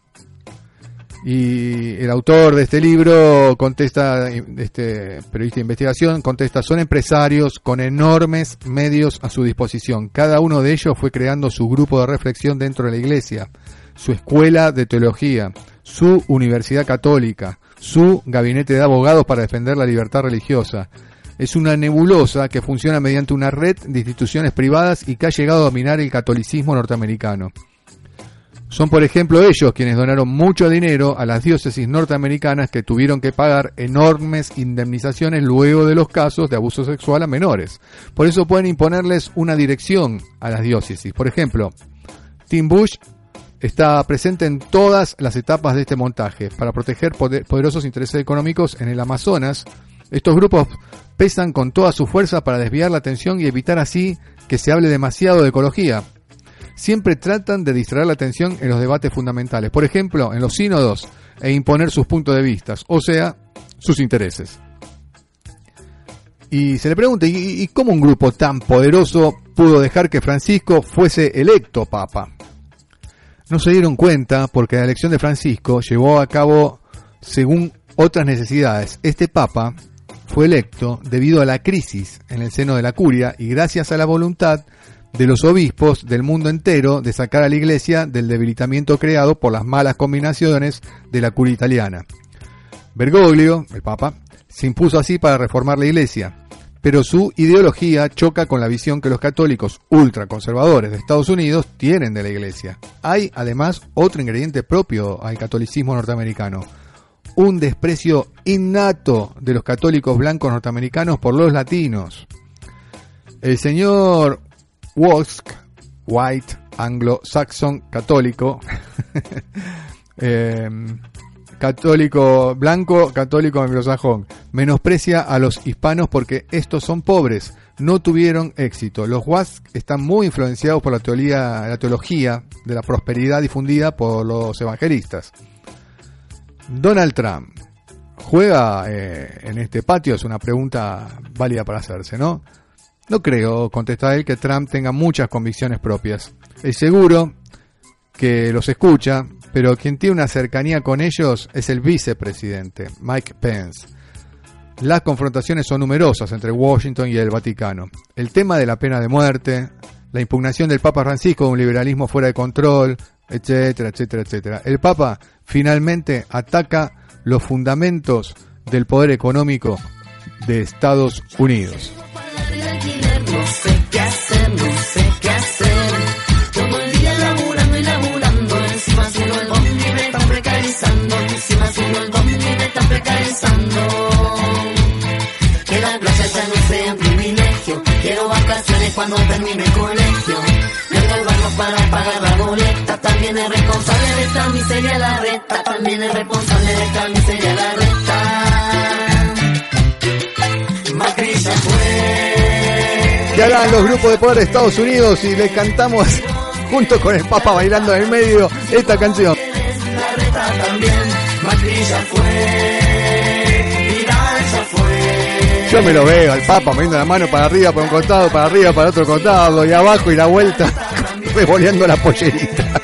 Y el autor de este libro contesta, este periodista de investigación, contesta, son empresarios con enormes medios a su disposición. Cada uno de ellos fue creando su grupo de reflexión dentro de la iglesia, su escuela de teología, su universidad católica, su gabinete de abogados para defender la libertad religiosa. Es una nebulosa que funciona mediante una red de instituciones privadas y que ha llegado a dominar el catolicismo norteamericano. Son, por ejemplo, ellos quienes donaron mucho dinero a las diócesis norteamericanas que tuvieron que pagar enormes indemnizaciones luego de los casos de abuso sexual a menores. Por eso pueden imponerles una dirección a las diócesis. Por ejemplo, Tim Bush está presente en todas las etapas de este montaje para proteger poder- poderosos intereses económicos en el Amazonas. Estos grupos pesan con toda su fuerza para desviar la atención y evitar así que se hable demasiado de ecología. Siempre tratan de distraer la atención en los debates fundamentales, por ejemplo, en los sínodos, e imponer sus puntos de vista, o sea, sus intereses. Y se le pregunta, ¿y, cómo un grupo tan poderoso pudo dejar que Francisco fuese electo papa? No se dieron cuenta porque la elección de Francisco llevó a cabo según otras necesidades. Este papa fue electo debido a la crisis en el seno de la curia y gracias a la voluntad de los obispos del mundo entero de sacar a la iglesia del debilitamiento creado por las malas combinaciones de la curia italiana. Bergoglio, el papa, se impuso así para reformar la iglesia, pero su ideología choca con la visión que los católicos ultraconservadores de Estados Unidos tienen de la iglesia. Hay además otro ingrediente propio al catolicismo norteamericano, un desprecio innato de los católicos blancos norteamericanos por los latinos. El señor Wosk, white, anglo-saxon, católico, eh, católico blanco, católico anglosajón, menosprecia a los hispanos porque estos son pobres, no tuvieron éxito. Los Wask están muy influenciados por la teoría, la teología de la prosperidad difundida por los evangelistas. Donald Trump juega eh, en este patio, es una pregunta válida para hacerse, ¿no? No creo, contesta él, que Trump tenga muchas convicciones propias. Es seguro que los escucha, pero quien tiene una cercanía con ellos es el vicepresidente, Mike Pence. Las confrontaciones son numerosas entre Washington y el Vaticano. El tema de la pena de muerte, la impugnación del Papa Francisco de un liberalismo fuera de control, etcétera, etcétera, etcétera. El Papa finalmente ataca los fundamentos del poder económico de Estados Unidos. No sé qué hacer, no sé qué hacer. Todo el día laburando y laburando. Encima subo el bombi me están precarizando. Encima subo el bombi me están precarizando. Que la playa ya no sea un privilegio. Quiero vacaciones cuando termine el colegio. Vengo al banco para pagar la boleta. También es responsable de esta miseria la reta. También es responsable de esta miseria la reta. Macri fue. Que harán los grupos de poder de Estados Unidos y le cantamos junto con el Papa bailando en el medio esta canción. Yo me lo veo, al Papa poniendo la mano para arriba, para un costado, para arriba, para otro costado, y abajo y la vuelta, revoleando la pollerita.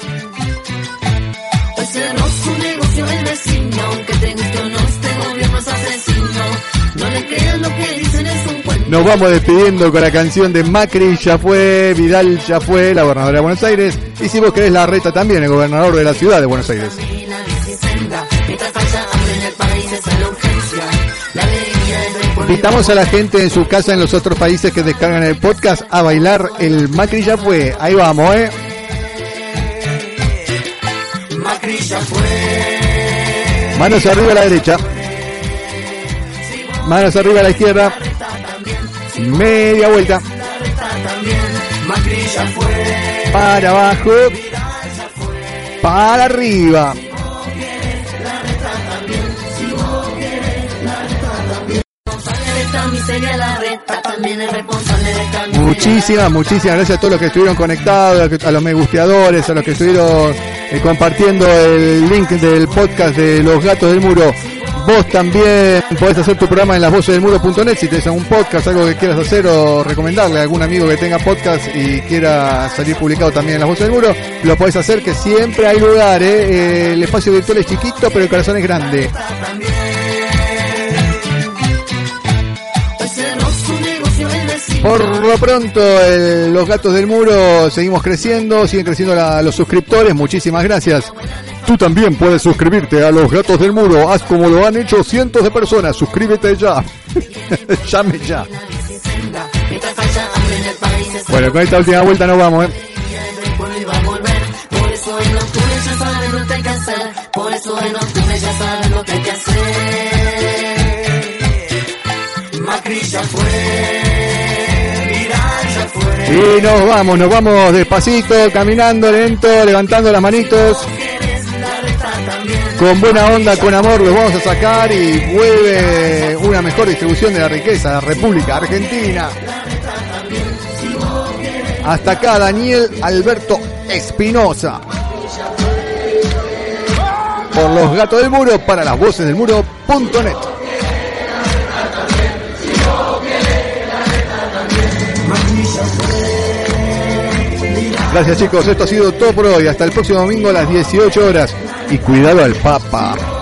Nos vamos despidiendo con la canción de Macri, ya fue, Vidal ya fue, la gobernadora de Buenos Aires, y si vos querés la reta también, el gobernador de la ciudad de Buenos Aires. Invitamos a la gente en su casa, en los otros países que descargan el podcast, a bailar el Macri ya fue. Ahí vamos, ¿eh? Macri ya fue. Manos arriba a la derecha. Manos arriba a la izquierda. Media vuelta. Para abajo. Para arriba. Muchísimas, muchísimas gracias a todos los que estuvieron conectados, a los que- a los me gusteadores, a los que estuvieron eh, compartiendo el link del podcast de Los Gatos del Muro. Vos también podés hacer tu programa en lasvocesdelmuro.net si tenés algún podcast, algo que quieras hacer o recomendarle a algún amigo que tenga podcast y quiera salir publicado también en Las Voces del Muro, lo podés hacer que siempre hay lugar. Eh, el espacio virtual es chiquito pero el corazón es grande. Por lo pronto, los gatos del muro seguimos creciendo, siguen creciendo los suscriptores, muchísimas gracias. Tú también puedes suscribirte a los gatos del muro, haz como lo han hecho cientos de personas, suscríbete ya. Llame ya. Bueno, con esta última vuelta nos vamos, ¿eh? Por fue. Y nos vamos, nos vamos despacito, caminando lento, levantando las manitos. Con buena onda, con amor, los vamos a sacar y vuelve una mejor distribución de la riqueza, la República Argentina. Hasta acá, Daniel Alberto Espinosa. Por los gatos del muro, para las voces del muro.net. Gracias chicos, esto ha sido todo por hoy. Hasta el próximo domingo a las 18 horas. Y cuidado al Papa.